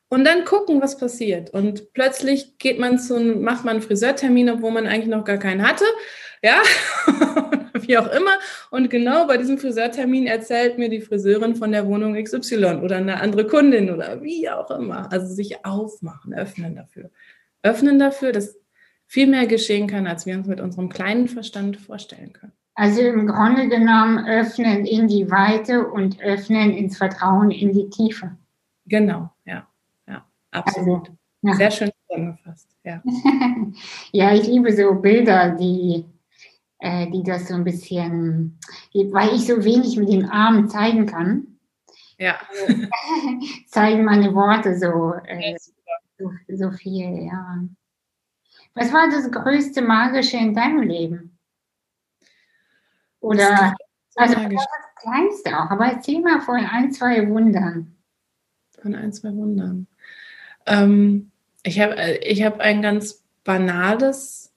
und dann gucken, was passiert. Und plötzlich geht man zu, macht man einen Friseurtermin, obwohl man eigentlich noch gar keinen hatte. Ja, (laughs) wie auch immer. Und genau bei diesem Friseurtermin erzählt mir die Friseurin von der Wohnung XY oder eine andere Kundin oder wie auch immer. Also sich aufmachen, öffnen dafür. Öffnen dafür, dass viel mehr geschehen kann, als wir uns mit unserem kleinen Verstand vorstellen können. Also im Grunde genommen öffnen in die Weite und öffnen ins Vertrauen in die Tiefe. Genau. Absolut. Also, ja. Sehr schön zusammengefasst. Ja. (laughs) ja, ich liebe so Bilder, die, äh, die das so ein bisschen, weil ich so wenig mit den Armen zeigen kann. Ja. (laughs) zeigen meine Worte so, äh, so, so viel, ja. Was war das größte Magische in deinem Leben? Oder, also das, das Kleinste auch, aber erzähl mal von ein, zwei Wundern. Von ein, zwei Wundern. Ähm, ich habe äh, ich hab ein ganz banales,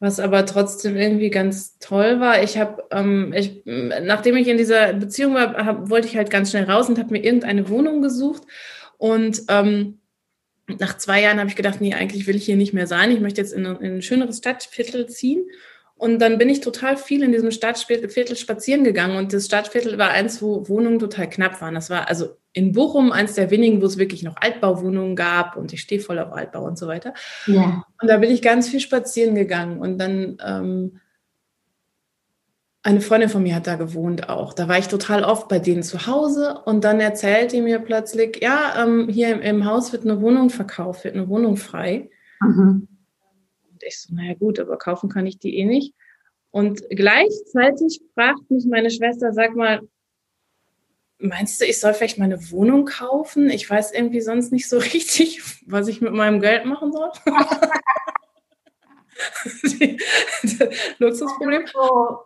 was aber trotzdem irgendwie ganz toll war. Ich habe, ähm, ich, nachdem ich in dieser Beziehung war, hab, wollte ich halt ganz schnell raus und habe mir irgendeine Wohnung gesucht. Und ähm, nach zwei Jahren habe ich gedacht, nee, eigentlich will ich hier nicht mehr sein. Ich möchte jetzt in, in ein schöneres Stadtviertel ziehen. Und dann bin ich total viel in diesem Stadtviertel spazieren gegangen und das Stadtviertel war eins, wo Wohnungen total knapp waren. Das war also in Bochum eins der wenigen, wo es wirklich noch Altbauwohnungen gab und ich stehe voll auf Altbau und so weiter. Ja. Und da bin ich ganz viel spazieren gegangen und dann ähm, eine Freundin von mir hat da gewohnt auch. Da war ich total oft bei denen zu Hause und dann erzählte die mir plötzlich, ja, ähm, hier im, im, Haus wird eine Wohnung verkauft, wird eine Wohnung frei. Mhm. Und ich so, naja gut, aber kaufen kann ich die eh nicht. Und gleichzeitig fragt mich meine Schwester, sag mal, meinst du, ich soll vielleicht meine Wohnung kaufen? Ich weiß irgendwie sonst nicht so (laughs) richtig, was ich mit meinem Geld machen soll. (laughs) (laughs) Luxusproblem.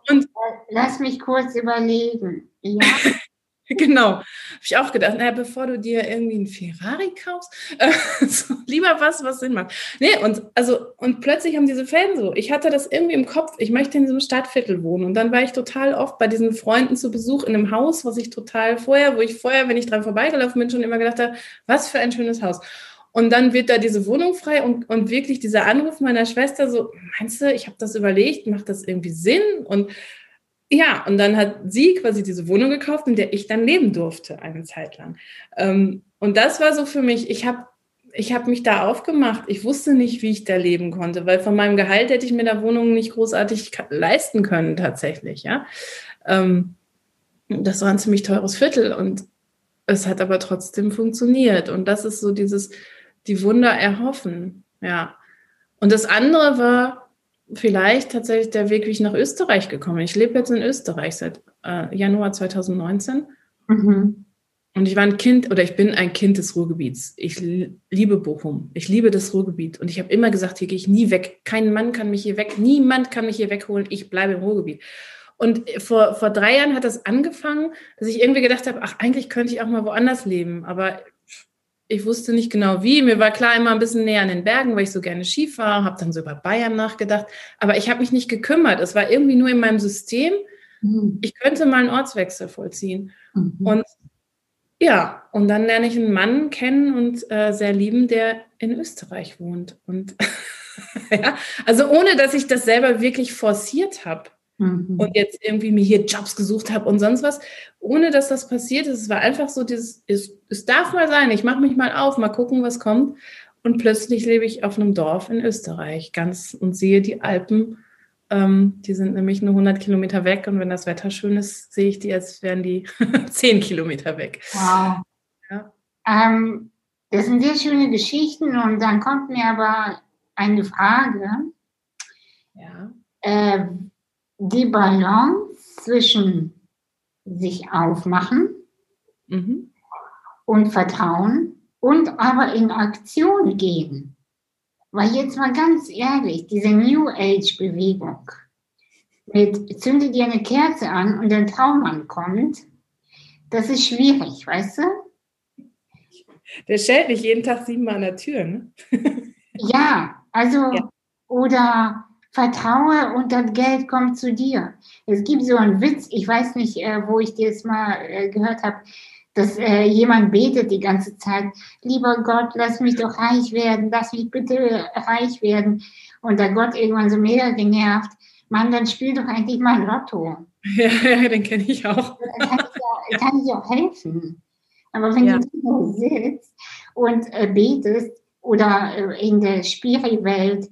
Und lass mich kurz überlegen. Ja. (laughs) Genau, habe ich auch gedacht, naja, bevor du dir irgendwie einen Ferrari kaufst, äh, (laughs) so, lieber was, was Sinn macht. Nee, und also, und plötzlich haben diese Fäden so, ich hatte das irgendwie im Kopf, ich möchte in diesem Stadtviertel wohnen. Und dann war ich total oft bei diesen Freunden zu Besuch in einem Haus, was ich total vorher, wo ich vorher, wenn ich dran vorbeigelaufen bin, schon immer gedacht habe, was für ein schönes Haus. Und dann wird da diese Wohnung frei und, und wirklich dieser Anruf meiner Schwester so, meinst du, ich habe das überlegt, macht das irgendwie Sinn? Und ja, und dann hat sie quasi diese Wohnung gekauft, in der ich dann leben durfte, eine Zeit lang. Ähm, und das war so für mich, ich habe ich hab mich da aufgemacht. Ich wusste nicht, wie ich da leben konnte, weil von meinem Gehalt hätte ich mir da Wohnungen nicht großartig leisten können, tatsächlich. Ja. Ähm, das war ein ziemlich teures Viertel und es hat aber trotzdem funktioniert. Und das ist so dieses, die Wunder erhoffen. Ja. Und das andere war vielleicht tatsächlich der Weg, wie ich nach Österreich gekommen bin. Ich lebe jetzt in Österreich seit äh, Januar 2019. Mhm. Und ich war ein Kind oder ich bin ein Kind des Ruhrgebiets. Ich liebe Bochum. Ich liebe das Ruhrgebiet. Und ich habe immer gesagt, hier gehe ich nie weg. Kein Mann kann mich hier weg. Niemand kann mich hier wegholen. Ich bleibe im Ruhrgebiet. Und vor, vor drei Jahren hat das angefangen, dass ich irgendwie gedacht habe, ach, eigentlich könnte ich auch mal woanders leben. Aber ich wusste nicht genau wie. Mir war klar immer ein bisschen näher an den Bergen, weil ich so gerne Ski fahre, habe dann so über Bayern nachgedacht. Aber ich habe mich nicht gekümmert. Es war irgendwie nur in meinem System. Mhm. Ich könnte mal einen Ortswechsel vollziehen. Mhm. Und ja, und dann lerne ich einen Mann kennen und äh, sehr lieben, der in Österreich wohnt. Und (laughs) ja, also ohne dass ich das selber wirklich forciert habe mhm. und jetzt irgendwie mir hier Jobs gesucht habe und sonst was, ohne dass das passiert ist. Es war einfach so dieses, es, es darf mal sein, ich mache mich mal auf, mal gucken, was kommt. Und plötzlich lebe ich auf einem Dorf in Österreich ganz und sehe die Alpen ähm, die sind nämlich nur 100 Kilometer weg und wenn das Wetter schön ist, sehe ich die, als wären die (laughs) 10 Kilometer weg. Wow. Ja. Ähm, das sind sehr schöne Geschichten und dann kommt mir aber eine Frage. Ja. Äh, die Balance zwischen sich aufmachen mhm. und Vertrauen und aber in Aktion gehen. Weil jetzt mal ganz ehrlich, diese New Age-Bewegung mit zünde dir eine Kerze an und ein Traummann kommt, das ist schwierig, weißt du? Der stellt nicht jeden Tag siebenmal an der Tür, ne? ja, also, ja. oder vertraue und das Geld kommt zu dir. Es gibt so einen Witz, ich weiß nicht, äh, wo ich das mal äh, gehört habe dass äh, jemand betet die ganze Zeit, lieber Gott, lass mich doch reich werden, lass mich bitte reich werden. Und der Gott irgendwann so mega genervt, Mann, dann spiel doch eigentlich mal ein Lotto. (laughs) Ja, ja den kenne ich auch. (laughs) Dann kann ich, auch, kann ich auch helfen. Aber wenn ja. du so sitzt und äh, betest oder äh, in der Spiri-Welt,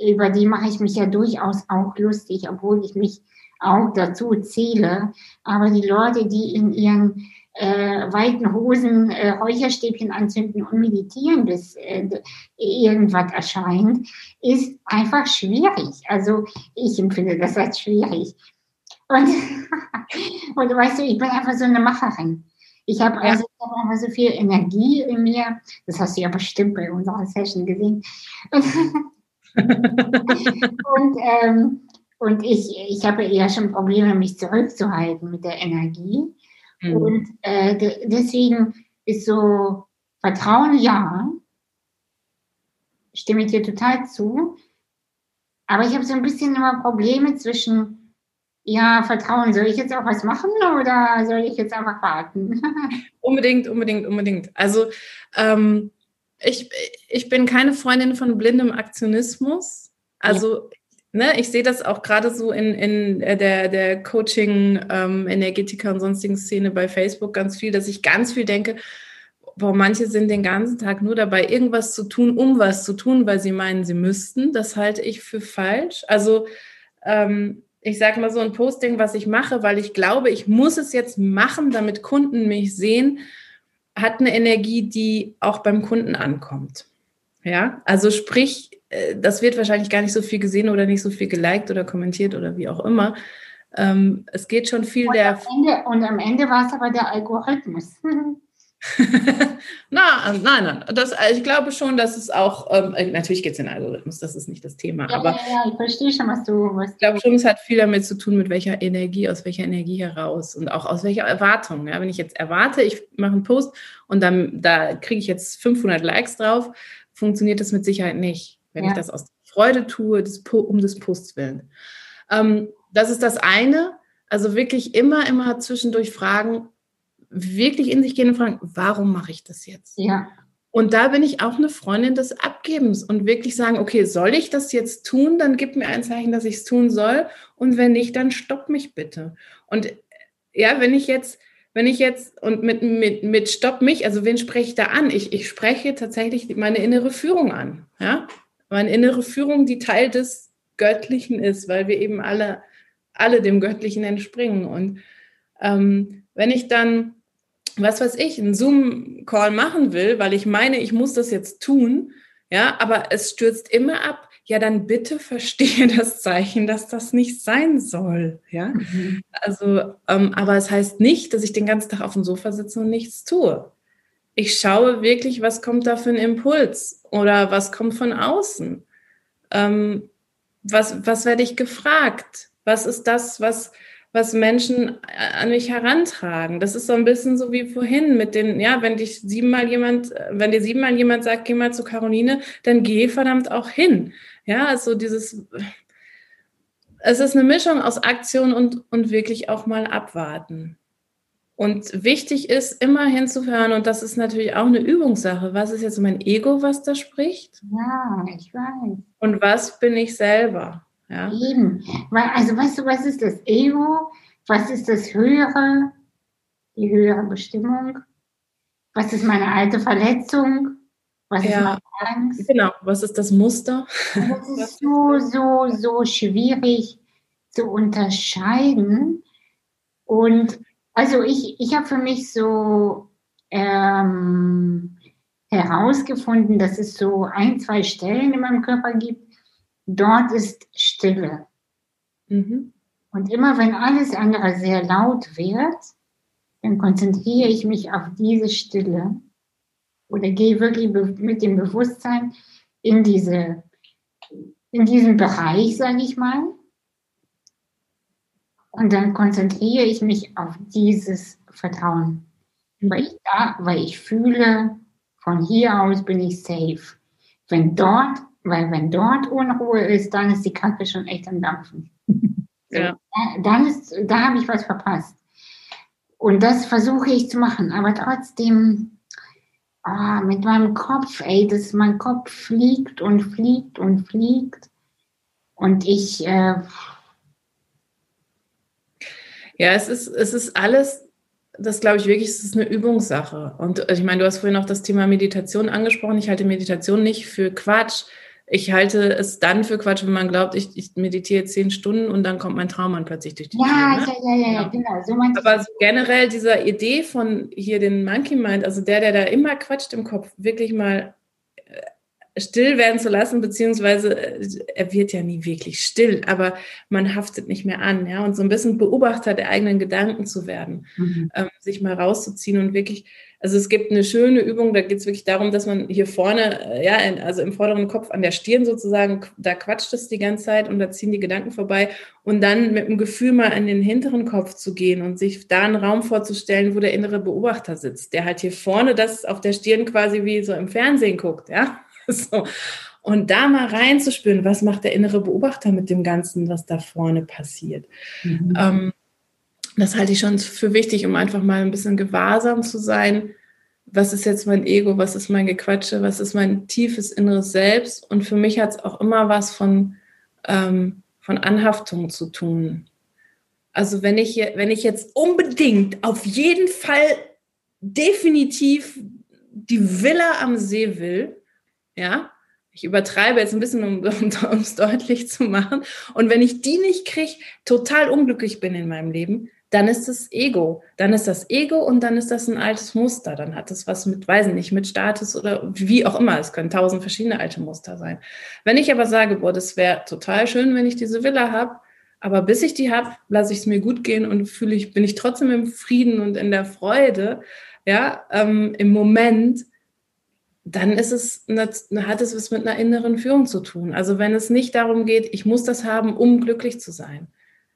über die mache ich mich ja durchaus auch lustig, obwohl ich mich auch dazu zähle. Aber die Leute, die in ihren äh, weiten Hosen äh, Räucherstäbchen anzünden und meditieren, bis äh, irgendwas erscheint, ist einfach schwierig. Also ich empfinde das als schwierig. Und, (laughs) und weißt du, ich bin einfach so eine Macherin. Ich habe also ich hab einfach so viel Energie in mir. Das hast du ja bestimmt bei unserer Session gesehen. und (laughs) ähm, und ich, ich habe eher schon Probleme, mich zurückzuhalten mit der Energie. Mhm. Und äh, de deswegen ist so Vertrauen ja, stimme ich dir total zu. Aber ich habe so ein bisschen immer Probleme zwischen, ja, Vertrauen, soll ich jetzt auch was machen oder soll ich jetzt einfach warten? (laughs) unbedingt, unbedingt, unbedingt. Also ähm, ich, ich bin keine Freundin von blindem Aktionismus. Also ne, ich sehe das auch gerade so in, in äh, der, der Coaching, ähm, Energetiker und sonstigen Szene bei Facebook ganz viel, dass ich ganz viel denke, boah, manche sind den ganzen Tag nur dabei, irgendwas zu tun, um was zu tun, weil sie meinen, sie müssten. Das halte ich für falsch. Also ähm, ich sage mal so ein Posting, was ich mache, weil ich glaube, ich muss es jetzt machen, damit Kunden mich sehen, hat eine Energie, die auch beim Kunden ankommt. Ja, also sprich, äh, das wird wahrscheinlich gar nicht so viel gesehen oder nicht so viel geliked oder kommentiert oder wie auch immer. Ähm, es geht schon viel und der. Am Ende, und am Ende war es aber der Algorithmus. (laughs) (laughs) Na, nein, nein. Das, also ich glaube schon, dass es auch, ähm, äh, natürlich geht es in den Algorithmus, das ist nicht das Thema. Ja, aber ja, ja, ich verstehe schon, was du. Was ich glaube schon, es hat viel damit zu tun, mit welcher Energie, aus welcher Energie heraus und auch aus welcher Erwartung. Ja? Wenn ich jetzt erwarte, ich mache einen Post und dann da kriege ich jetzt 500 Likes drauf, funktioniert das mit Sicherheit nicht, wenn ich das aus Freude tue, des, um des Posts willen. Ähm, das ist das eine. Also wirklich immer, immer zwischendurch fragen, wirklich in sich gehen und fragen, warum mache ich das jetzt? Ja. Und da bin ich auch eine Freundin des Abgebens und wirklich sagen, okay, soll ich das jetzt tun? Dann gib mir ein Zeichen, dass ich es tun soll. Und wenn nicht, dann stopp mich bitte. Und ja, wenn ich jetzt wenn ich jetzt und mit, mit, mit Stopp mich, also wen spreche ich da an? Ich, ich spreche tatsächlich meine innere Führung an. Ja? Meine innere Führung, die Teil des Göttlichen ist, weil wir eben alle, alle dem Göttlichen entspringen. Und Ähm, wenn ich dann, was weiß ich, einen Zoom-Call machen will, weil ich meine, ich muss das jetzt tun, ja, aber es stürzt immer ab, ja, dann bitte verstehe (laughs) das Zeichen, dass das nicht sein soll, ja. Mhm. Also, ähm, aber es heißt nicht, dass ich den ganzen Tag auf dem Sofa sitze und nichts tue. Ich schaue wirklich, was kommt da für ein Impuls oder was kommt von außen. Ähm, was, was werde ich gefragt? Was ist das, was, was Menschen an mich herantragen? Das ist so ein bisschen so wie vorhin mit den, ja, wenn dich siebenmal jemand, wenn dir siebenmal jemand sagt, geh mal zu Caroline, dann geh verdammt auch hin. Ja, also dieses, es ist eine Mischung aus Aktion und, und wirklich auch mal abwarten. Und wichtig ist, immer hinzuhören, und das ist natürlich auch eine Übungssache. Was ist jetzt mein Ego, was da spricht? Ja, ich weiß. Und was bin ich selber? Ja. Eben. Also, weißt du, was ist das Ego? Was ist das Höhere? Die höhere Bestimmung? Was ist meine alte Verletzung? Was ja. ist meine Angst? Genau, was ist das Muster? Das ist so, so, so schwierig zu unterscheiden. Und also ich, ich habe für mich so ähm, herausgefunden, dass es so ein, zwei Stellen in meinem Körper gibt. Dort ist Stille. Mhm. Und immer wenn alles andere sehr laut wird, dann konzentriere ich mich auf diese Stille oder gehe wirklich mit dem Bewusstsein in diese in diesen Bereich, sage ich mal. Und dann konzentriere ich mich auf dieses Vertrauen. Weil ich, da, weil ich fühle, von hier aus bin ich safe. Wenn dort, weil wenn dort Unruhe ist, dann ist die Kacke schon echt am Dampfen. (laughs) Ja. Dann ist, da habe ich was verpasst. Und das versuche ich zu machen. Aber trotzdem, oh, mit meinem Kopf, ey, dass mein Kopf fliegt und fliegt und fliegt. Und ich, äh, ja, es ist, es ist alles, das glaube ich wirklich, es ist eine Übungssache. Und ich meine, du hast vorhin auch das Thema Meditation angesprochen. Ich halte Meditation nicht für Quatsch. Ich halte es dann für Quatsch, wenn man glaubt, ich, ich meditiere zehn Stunden und dann kommt mein Traum plötzlich durch die ja, Tür. Ne? Ja, ja, ja, genau. So Aber so generell dieser Idee von hier den Monkey Mind, also der, der da immer quatscht im Kopf, wirklich mal still werden zu lassen, beziehungsweise äh, er wird ja nie wirklich still, aber man haftet nicht mehr an, ja, und so ein bisschen Beobachter der eigenen Gedanken zu werden, mhm. ähm, sich mal rauszuziehen und wirklich, also es gibt eine schöne Übung, da geht es wirklich darum, dass man hier vorne, äh, ja, also im vorderen Kopf an der Stirn sozusagen, da quatscht es die ganze Zeit und da ziehen die Gedanken vorbei und dann mit dem Gefühl mal an den hinteren Kopf zu gehen und sich da einen Raum vorzustellen, wo der innere Beobachter sitzt, der halt hier vorne das auf der Stirn quasi wie so im Fernsehen guckt, ja (laughs) so. Und da mal reinzuspüren, was macht der innere Beobachter mit dem Ganzen, was da vorne passiert. Mhm. Ähm, das halte ich schon für wichtig, um einfach mal ein bisschen gewahrsam zu sein. Was ist jetzt mein Ego? Was ist mein Gequatsche? Was ist mein tiefes inneres Selbst? Und für mich hat es auch immer was von, ähm, von Anhaftung zu tun. Also wenn ich, wenn ich jetzt unbedingt auf jeden Fall definitiv die Villa am See will, ja, ich übertreibe jetzt ein bisschen, um (laughs) es deutlich zu machen. Und wenn ich die nicht kriege, total unglücklich bin in meinem Leben, dann ist das Ego. Dann ist das Ego und dann ist das ein altes Muster. Dann hat das was mit, weiß nicht, mit Status oder wie auch immer. Es können tausend verschiedene alte Muster sein. Wenn ich aber sage, boah, das wäre total schön, wenn ich diese Villa habe, aber bis ich die habe, lasse ich es mir gut gehen und fühle ich, bin ich trotzdem im Frieden und in der Freude, ja, ähm, im Moment, dann ist es, hat es was mit einer inneren Führung zu tun. Also wenn es nicht darum geht, ich muss das haben, um glücklich zu sein.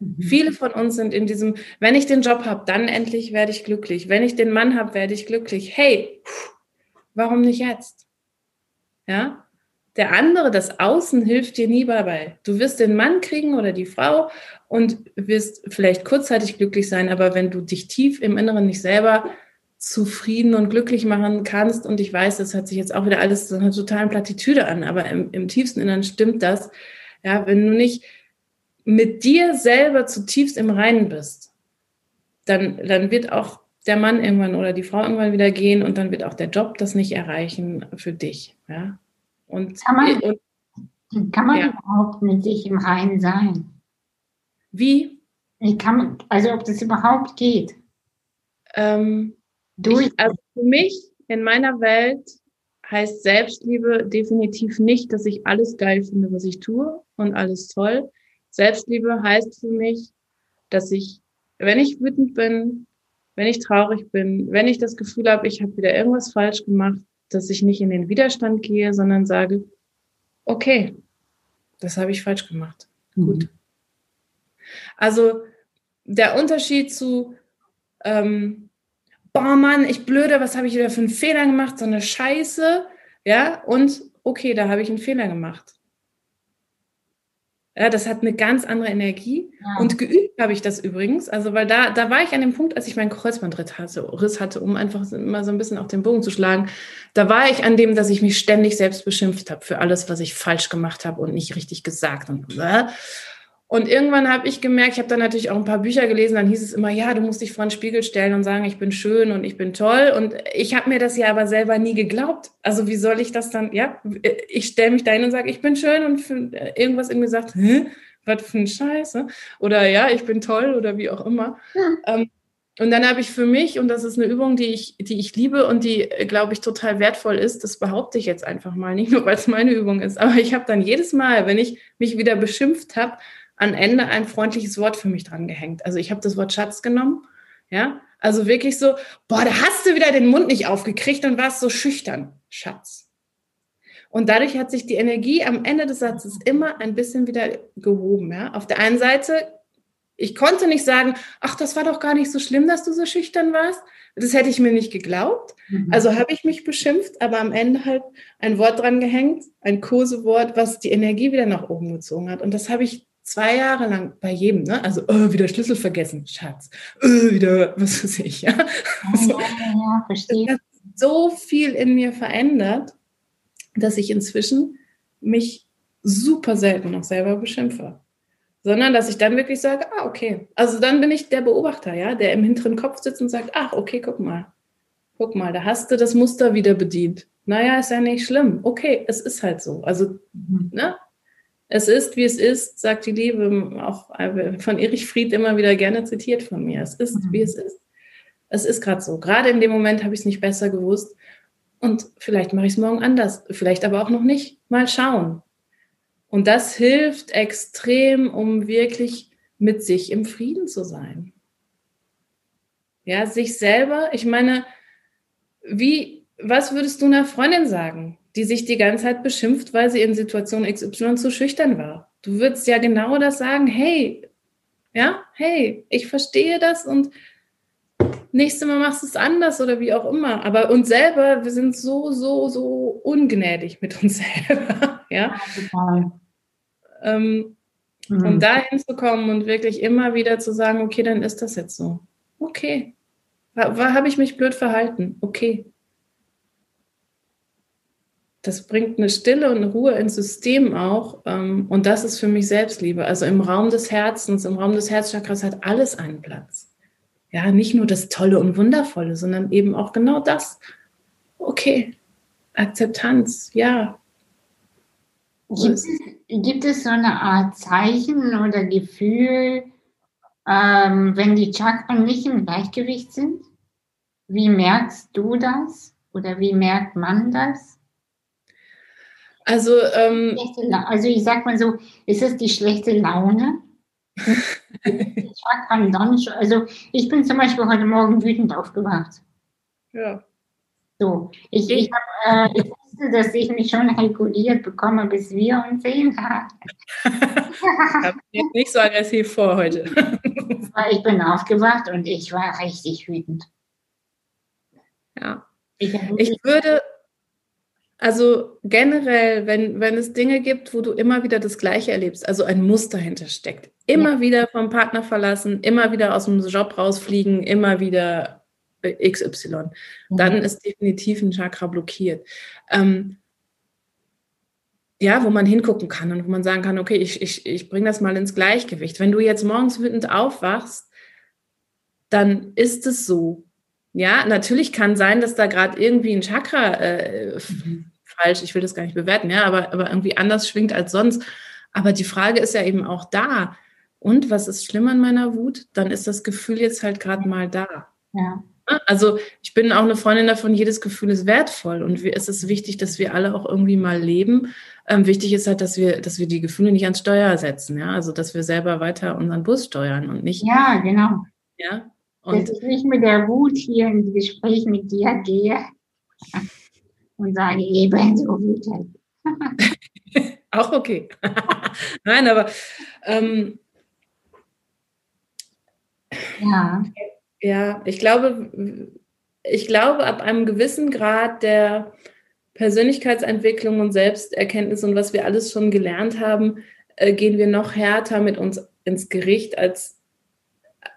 Mhm. Viele von uns sind in diesem, wenn ich den Job habe, dann endlich werde ich glücklich. Wenn ich den Mann habe, werde ich glücklich. Hey, warum nicht jetzt? Ja? Der andere, das Außen hilft dir nie dabei. Du wirst den Mann kriegen oder die Frau und wirst vielleicht kurzzeitig glücklich sein, aber wenn du dich tief im Inneren nicht selber zufrieden und glücklich machen kannst. Und ich weiß, das hört sich jetzt auch wieder alles so einer totalen Plattitüde an, aber im, im tiefsten Innern stimmt das. Ja, wenn du nicht mit dir selber zutiefst im Reinen bist, dann, dann wird auch der Mann irgendwann oder die Frau irgendwann wieder gehen und dann wird auch der Job das nicht erreichen für dich. Ja? Und, kann man, und, kann man ja. überhaupt mit sich im Reinen sein? Wie? Ich kann, also ob das überhaupt geht. Ähm, Durch. Ich, also für mich in meiner Welt heißt Selbstliebe definitiv nicht, dass ich alles geil finde, was ich tue und alles toll. Selbstliebe heißt für mich, dass ich, wenn ich wütend bin, wenn ich traurig bin, wenn ich das Gefühl habe, ich habe wieder irgendwas falsch gemacht, dass ich nicht in den Widerstand gehe, sondern sage, okay, das habe ich falsch gemacht. Mhm. Gut. Also der Unterschied zu, ähm, boah Mann, ich blöde, was habe ich wieder für einen Fehler gemacht, so eine Scheiße, ja, und okay, da habe ich einen Fehler gemacht. Ja, das hat eine ganz andere Energie. Ja. Und geübt habe ich das übrigens. Also, weil da, da war ich an dem Punkt, als ich meinen Kreuzbandriss hatte, Riss hatte, um einfach immer so ein bisschen auf den Bogen zu schlagen. Da war ich an dem, dass ich mich ständig selbst beschimpft habe für alles, was ich falsch gemacht habe und nicht richtig gesagt. Und, äh, und irgendwann habe ich gemerkt, ich habe dann natürlich auch ein paar Bücher gelesen, dann hieß es immer, ja, du musst dich vor den Spiegel stellen und sagen, ich bin schön und ich bin toll. Und ich habe mir das ja aber selber nie geglaubt. Also wie soll ich das dann, ja, ich stelle mich dahin und sage, ich bin schön und für irgendwas irgendwie sagt, Hä? was für ein Scheiße. Oder ja, ich bin toll oder wie auch immer. Ja. Ähm, und dann habe ich für mich, und das ist eine Übung, die ich, die ich liebe und die, glaube ich, total wertvoll ist, das behaupte ich jetzt einfach mal, nicht nur weil es meine Übung ist, aber ich habe dann jedes Mal, wenn ich mich wieder beschimpft habe, am Ende ein freundliches Wort für mich dran gehängt. Also ich habe das Wort Schatz genommen, ja, also wirklich so, boah, da hast du wieder den Mund nicht aufgekriegt und warst so schüchtern, Schatz. Und dadurch hat sich die Energie am Ende des Satzes immer ein bisschen wieder gehoben. Ja? Auf der einen Seite, ich konnte nicht sagen, ach, das war doch gar nicht so schlimm, dass du so schüchtern warst. Das hätte ich mir nicht geglaubt. Mhm. Also habe ich mich beschimpft, aber am Ende halt ein Wort dran gehängt, ein Kosewort, was die Energie wieder nach oben gezogen hat. Und das habe ich zwei Jahre lang bei jedem, ne? Also oh, wieder Schlüssel vergessen, Schatz, oh, wieder, was weiß ich, ja. So. Ja, ja, verstehe. Das hat so viel in mir verändert, dass ich inzwischen mich super selten noch selber beschimpfe. Sondern dass ich dann wirklich sage, ah, okay. Also dann bin ich der Beobachter, ja, der im hinteren Kopf sitzt und sagt, ach, okay, guck mal. Guck mal, da hast du das Muster wieder bedient. Naja, ist ja nicht schlimm. Okay, es ist halt so. Also, mhm. ne? Es ist, wie es ist, sagt die Liebe, auch von Erich Fried immer wieder gerne zitiert von mir. Es ist, mhm. wie es ist. Es ist gerade so. Gerade in dem Moment habe ich es nicht besser gewusst. Und vielleicht mache ich es morgen anders. Vielleicht aber auch noch nicht. Mal schauen. Und das hilft extrem, um wirklich mit sich im Frieden zu sein. Ja, sich selber, ich meine, wie, was würdest du einer Freundin sagen? Die sich die ganze Zeit beschimpft, weil sie in Situation XY zu schüchtern war. Du würdest ja genau das sagen, hey, ja, hey, ich verstehe das und nächstes Mal machst du es anders oder wie auch immer. Aber uns selber, wir sind so, so, so ungnädig mit uns (laughs) selber. ja. ja ähm, mhm. Um da hinzukommen und wirklich immer wieder zu sagen, okay, dann ist das jetzt so. Okay. Habe ich mich blöd verhalten? Okay das bringt eine Stille und eine Ruhe ins System auch. Ähm, und das ist für mich Selbstliebe. Also im Raum des Herzens, im Raum des Herzchakras hat alles einen Platz. Ja, nicht nur das Tolle und Wundervolle, sondern eben auch genau das. Okay, Akzeptanz, ja. Gibt es, gibt es so eine Art Zeichen oder Gefühl, ähm, wenn die Chakren nicht im Gleichgewicht sind? Wie merkst du das? Oder wie merkt man das? Also, ähm, also ich sag mal so, ist es die schlechte Laune? (laughs) also ich bin zum Beispiel heute Morgen wütend aufgewacht. Ja. So, ich, ich, hab, äh, ich wusste, dass ich mich schon reguliert bekomme, bis wir uns sehen. (laughs) ich habe jetzt nicht so aggressiv vor heute. (laughs) ich bin aufgewacht und ich war richtig wütend. Ja. Ich, ich würde, also generell, wenn, wenn es Dinge gibt, wo du immer wieder das Gleiche erlebst, also ein Muster hintersteckt, immer ja. wieder vom Partner verlassen, immer wieder aus dem Job rausfliegen, immer wieder XY, mhm. dann ist definitiv ein Chakra blockiert. Ähm, ja, wo man hingucken kann und wo man sagen kann, okay, ich, ich, ich bringe das mal ins Gleichgewicht. Wenn du jetzt morgens wütend aufwachst, dann ist es so. Ja, natürlich kann sein, dass da gerade irgendwie ein Chakra äh, mhm falsch, ich will das gar nicht bewerten, ja, aber, aber irgendwie anders schwingt als sonst. Aber die Frage ist ja eben auch da, Und was ist schlimm an meiner Wut? Dann ist das Gefühl jetzt halt gerade mal da. Ja. Also ich bin auch eine Freundin davon, jedes Gefühl ist wertvoll und es ist wichtig, dass wir alle auch irgendwie mal leben. Ähm, wichtig ist halt, dass wir, dass wir die Gefühle nicht ans Steuer setzen, ja, also dass wir selber weiter unseren Bus steuern und nicht. Ja, genau. Ja. Und dass ich nicht mit der Wut hier ins Gespräch mit dir gehe und sage, eben so wütend. (laughs) auch okay. (laughs) Nein, aber ähm, ja. Ja, ich glaube, ich glaube, ab einem gewissen Grad der Persönlichkeitsentwicklung und Selbsterkenntnis und was wir alles schon gelernt haben, äh, gehen wir noch härter mit uns ins Gericht, als,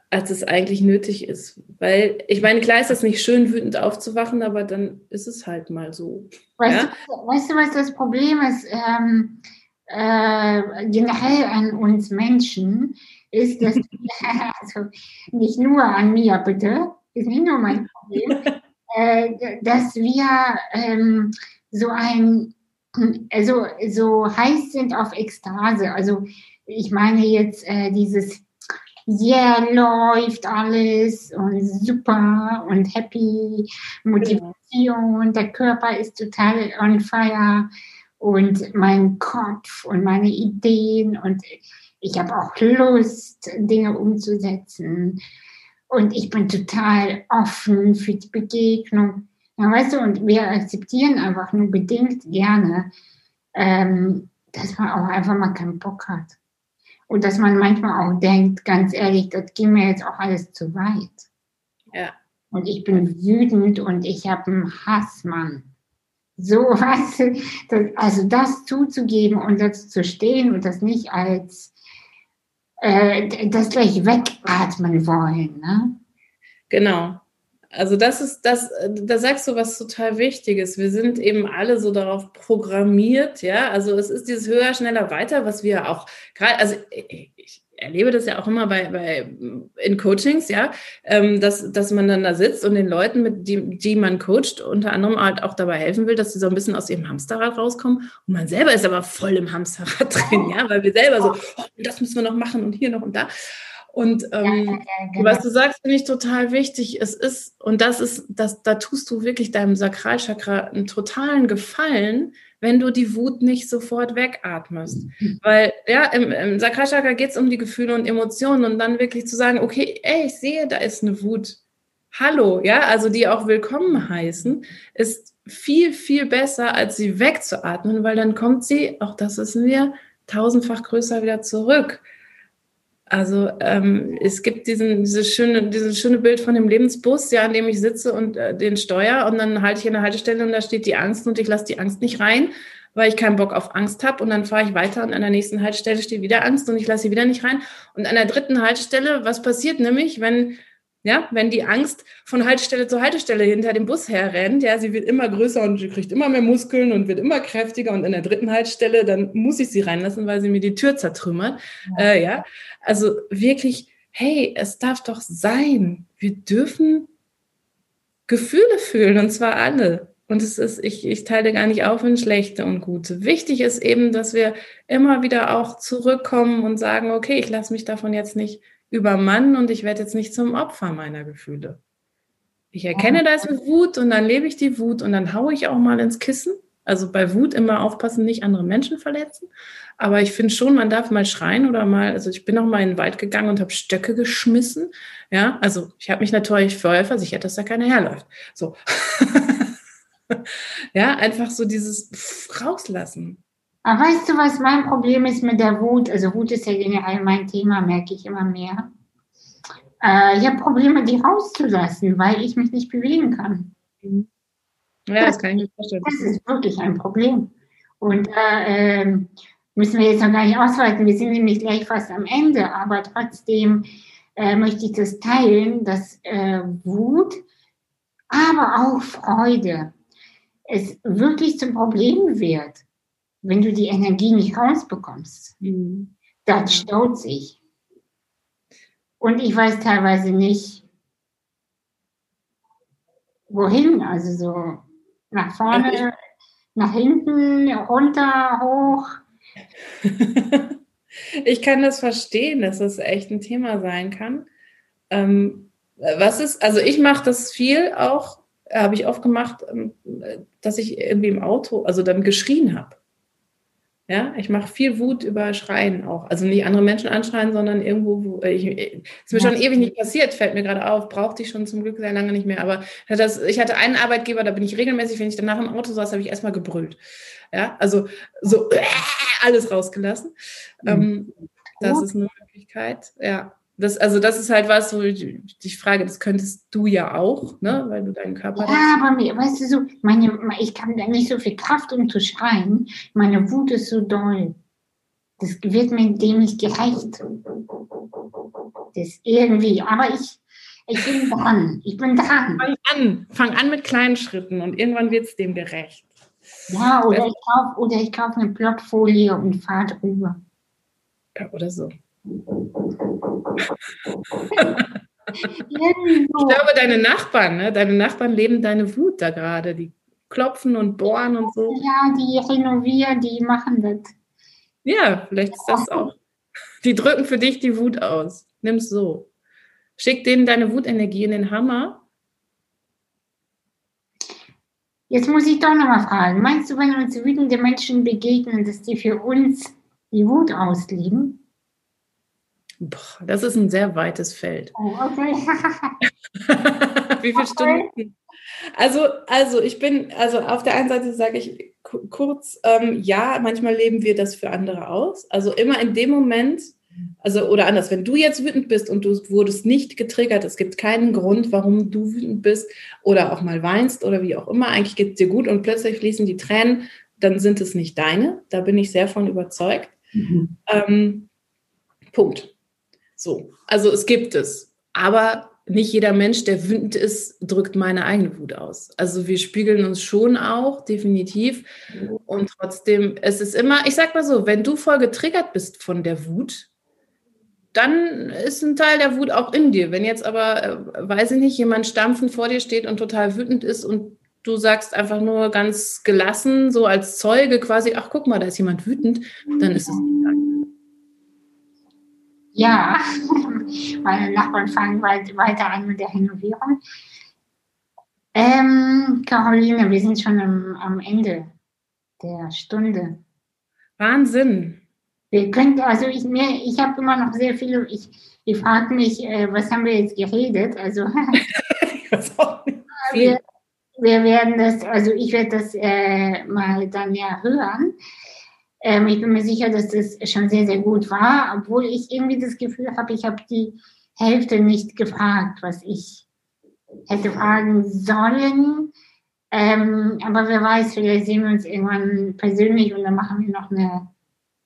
als es eigentlich nötig ist. Weil, ich meine, klar ist das nicht schön, wütend aufzuwachen, aber dann ist es halt mal so. Weißt, ja? du, weißt du, was das Problem ist? Ähm, äh, generell an uns Menschen ist, dass (laughs) also nicht nur an mir bitte, ist nicht nur mein Problem, (laughs) äh, dass wir ähm, so ein also so heiß sind auf Ekstase. Also ich meine jetzt äh, dieses yeah, läuft alles und super und happy, Motivation, der Körper ist total on fire und mein Kopf und meine Ideen und ich habe auch Lust, Dinge umzusetzen. Und ich bin total offen für die Begegnung. Ja, weißt du, und wir akzeptieren einfach nur bedingt gerne, ähm, dass man auch einfach mal keinen Bock hat. Und dass man manchmal auch denkt, ganz ehrlich, das geht mir jetzt auch alles zu weit. Ja. Und ich bin wütend und ich habe einen Hassmann. So (laughs) was, also das zuzugeben und dazu zu stehen und das nicht als äh, das gleich wegatmen wollen. Ne? Genau. Also das ist das, da sagst du was total Wichtiges. Wir sind eben alle so darauf programmiert, ja. Also es ist dieses höher, schneller, weiter, was wir auch gerade, also ich, erlebe das ja auch immer bei, bei in Coachings, ja, ähm, dass, dass man dann da sitzt und den Leuten, mit die, die man coacht, unter anderem halt auch dabei helfen will, dass sie so ein bisschen aus ihrem Hamsterrad rauskommen. Und man selber ist aber voll im Hamsterrad (laughs) drin, ja, weil wir selber so, oh, das müssen wir noch machen und hier noch und da. Und ähm, genau. was du sagst, finde ich total wichtig. Es ist, und das ist, das, da tust du wirklich deinem Sakralchakra einen totalen Gefallen, wenn du die Wut nicht sofort wegatmest. Mhm. Weil ja, im, im Sakralchakra geht es um die Gefühle und Emotionen und dann wirklich zu sagen, okay, ey, ich sehe, da ist eine Wut. Hallo, ja, also die auch willkommen heißen, ist viel, viel besser, als sie wegzuatmen, weil dann kommt sie, auch das wissen wir, tausendfach größer wieder zurück. Also ähm, es gibt diesen, dieses, schöne, dieses schöne Bild von dem Lebensbus, ja, an dem ich sitze und äh, den steuere und dann halte ich an der Haltestelle und da steht die Angst und ich lasse die Angst nicht rein, weil ich keinen Bock auf Angst habe und dann fahre ich weiter und an der nächsten Haltestelle steht wieder Angst und ich lasse sie wieder nicht rein. Und an der dritten Haltestelle, was passiert nämlich, wenn ja, wenn die Angst von Haltestelle zu Haltestelle hinter dem Bus herrennt, ja, sie wird immer größer und sie kriegt immer mehr Muskeln und wird immer kräftiger und in der dritten Haltestelle, dann muss ich sie reinlassen, weil sie mir die Tür zertrümmert. Ja, äh, ja. also wirklich, hey, es darf doch sein. Wir dürfen Gefühle fühlen und zwar alle. Und es ist, ich, ich teile gar nicht auf in schlechte und gute. Wichtig ist eben, dass wir immer wieder auch zurückkommen und sagen, okay, ich lasse mich davon jetzt nicht übermannen und ich werde jetzt nicht zum Opfer meiner Gefühle. Ich erkenne, da ist Wut und dann lebe ich die Wut und dann haue ich auch mal ins Kissen. Also bei Wut immer aufpassen, nicht andere Menschen verletzen. Aber ich finde schon, man darf mal schreien oder mal, also ich bin auch mal in den Wald gegangen und habe Stöcke geschmissen. Ja, also ich habe mich natürlich vorher versichert, dass da keiner herläuft. So. (laughs) ja, einfach so dieses rauslassen. Aber weißt du, was mein Problem ist mit der Wut? Also Wut ist ja generell mein Thema, merke ich immer mehr. Äh, ich habe Probleme, die rauszulassen, weil ich mich nicht bewegen kann. Ja, das, das kann ich mir vorstellen. Das ist wirklich ein Problem. Und äh, äh, müssen wir jetzt noch gar nicht ausweiten. Wir sind nämlich gleich fast am Ende, aber trotzdem äh, möchte ich das teilen, dass äh, Wut, aber auch Freude es wirklich zum Problem wird wenn du die Energie nicht rausbekommst, mhm. das staut sich. Und ich weiß teilweise nicht, wohin, also so nach vorne, (laughs) nach hinten, runter, hoch. (laughs) ich kann das verstehen, dass das echt ein Thema sein kann. Ähm, was ist, also ich mache das viel auch, habe ich oft gemacht, ähm, dass ich irgendwie im Auto, also dann geschrien habe. Ja, ich mache viel Wut über Schreien auch. Also nicht andere Menschen anschreien, sondern irgendwo, wo äh, ich, ist mir ja. schon ewig nicht passiert, fällt mir gerade auf, brauchte ich schon zum Glück sehr lange nicht mehr. Aber das, ich hatte einen Arbeitgeber, da bin ich regelmäßig, wenn ich danach im Auto saß, habe ich erstmal gebrüllt. Ja, also so äh, alles rausgelassen. Mhm. Ähm, das ist eine Möglichkeit, ja das, also das ist halt was, wo ich dich frage, das könntest du ja auch, ne? weil du deinen Körper. Ja, hast. aber mir, weißt du so, meine, ich kann da nicht so viel Kraft, um zu schreien. Meine Wut ist so doll. Das wird mir dem nicht gerecht. Das irgendwie, aber ich, ich bin dran. Ich bin dran. Fang an, fang an mit kleinen Schritten und irgendwann wird es dem gerecht. Ja, oder ich kaufe kauf eine Blockfolie und fahre drüber. Ja, oder so ich glaube, deine Nachbarn, ne? deine Nachbarn leben deine Wut da gerade. Die klopfen und bohren und so. Ja, die renovieren, die machen das. Ja, vielleicht ist das auch. Die drücken für dich die Wut aus. Nimm's so. Schick denen deine Wutenergie in den Hammer. Jetzt muss ich doch nochmal fragen. Meinst du, wenn uns wütende Menschen begegnen, dass die für uns die Wut ausleben? Boah, das ist ein sehr weites Feld. Oh, okay. (laughs) Wie viele Stunden? Also, also ich bin, also auf der einen Seite sage ich kurz, ähm, ja, manchmal leben wir das für andere aus. Also immer in dem Moment, also oder anders, wenn du jetzt wütend bist und du wurdest nicht getriggert, es gibt keinen Grund, warum du wütend bist oder auch mal weinst oder wie auch immer, eigentlich geht es dir gut und plötzlich fließen die Tränen, dann sind es nicht deine. Da bin ich sehr von überzeugt. Mhm. Ähm, Punkt. So, also es gibt es. Aber nicht jeder Mensch, der wütend ist, drückt meine eigene Wut aus. Also wir spiegeln uns schon auch, definitiv. Und trotzdem, es ist immer, ich sag mal so, wenn du voll getriggert bist von der Wut, dann ist ein Teil der Wut auch in dir. Wenn jetzt aber, äh, weiß ich nicht, jemand stampfend vor dir steht und total wütend ist und du sagst einfach nur ganz gelassen, so als Zeuge quasi, ach guck mal, da ist jemand wütend, dann ist es nicht. Ja, (laughs) meine Nachbarn fangen weiter an mit der Renovierung. Ähm, Caroline, wir sind schon am, am Ende der Stunde. Wahnsinn. Wir könnten, also ich, mir, ich habe immer noch sehr viele, ich, ich frage mich, äh, was haben wir jetzt geredet? Also (laughs) (laughs) wir, wir werden das, also ich werde das äh, mal dann ja hören. Ähm, ich bin mir sicher, dass das schon sehr, sehr gut war, obwohl ich irgendwie das Gefühl habe, ich habe die Hälfte nicht gefragt, was ich hätte fragen sollen. Ähm, aber wer weiß, vielleicht sehen wir uns irgendwann persönlich und dann machen wir noch eine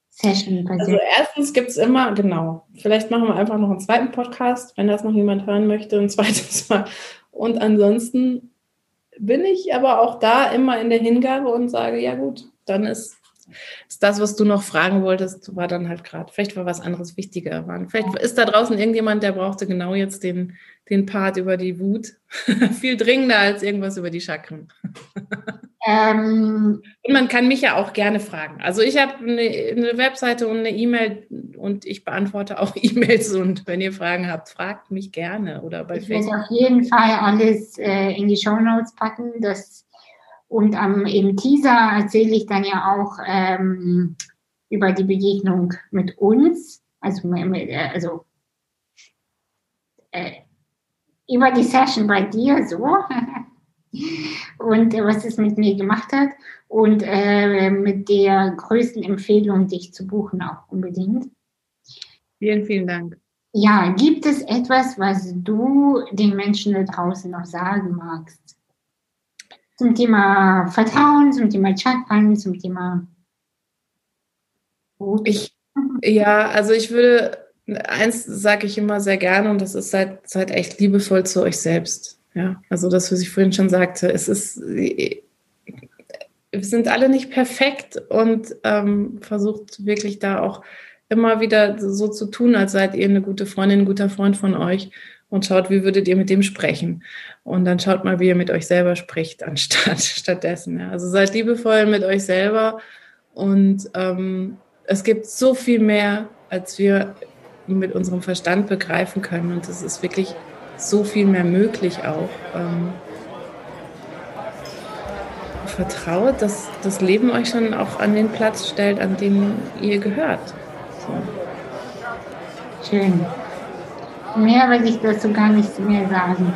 Session persönlich. Also erstens gibt es immer, genau, vielleicht machen wir einfach noch einen zweiten Podcast, wenn das noch jemand hören möchte, ein zweites (laughs) Mal. Und ansonsten bin ich aber auch da immer in der Hingabe und sage, ja gut, dann ist ist das, was du noch fragen wolltest, war dann halt gerade, vielleicht war was anderes wichtiger. Vielleicht ist da draußen irgendjemand, der brauchte genau jetzt den, den Part über die Wut. (laughs) Viel dringender als irgendwas über die Chakren. Ähm, und man kann mich ja auch gerne fragen. Also ich habe eine, eine, Webseite und eine E-Mail und ich beantworte auch (laughs) E-Mails und wenn ihr Fragen habt, fragt mich gerne oder bei ich Facebook. Ich werde auf jeden Fall alles äh, in die Show Notes packen, dass und am, im Teaser erzähle ich dann ja auch ähm, über die Begegnung mit uns, also, äh, also äh, über die Session bei dir so (laughs) und äh, was es mit mir gemacht hat und äh, mit der größten Empfehlung, dich zu buchen auch unbedingt. Vielen, vielen Dank. Ja, gibt es etwas, was du den Menschen da draußen noch sagen magst? Zum Thema Vertrauen, zum Thema Chakran, zum Thema Ich, ja, also ich würde, eins sage ich immer sehr gerne und das ist, seid, seid echt liebevoll zu euch selbst. Ja, also das, was ich vorhin schon sagte, es ist, wir sind alle nicht perfekt und ähm, versucht wirklich da auch immer wieder so zu tun, als seid ihr eine gute Freundin, ein guter Freund von euch und schaut, wie würdet ihr mit dem sprechen. Und dann schaut mal, wie ihr mit euch selber spricht, (laughs) anstatt stattdessen. Ja. Also seid liebevoll mit euch selber und ähm, es gibt so viel mehr, als wir mit unserem Verstand begreifen können. Und es ist wirklich so viel mehr möglich auch. Ähm, vertraut, dass das Leben euch schon auch an den Platz stellt, an dem ihr gehört. So. Schön. Mehr will ich dazu gar nicht mehr sagen.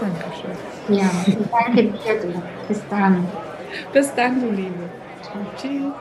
Dankeschön. Ja, danke dir. Bis dann. Bis dann, du Liebe. Tschüss.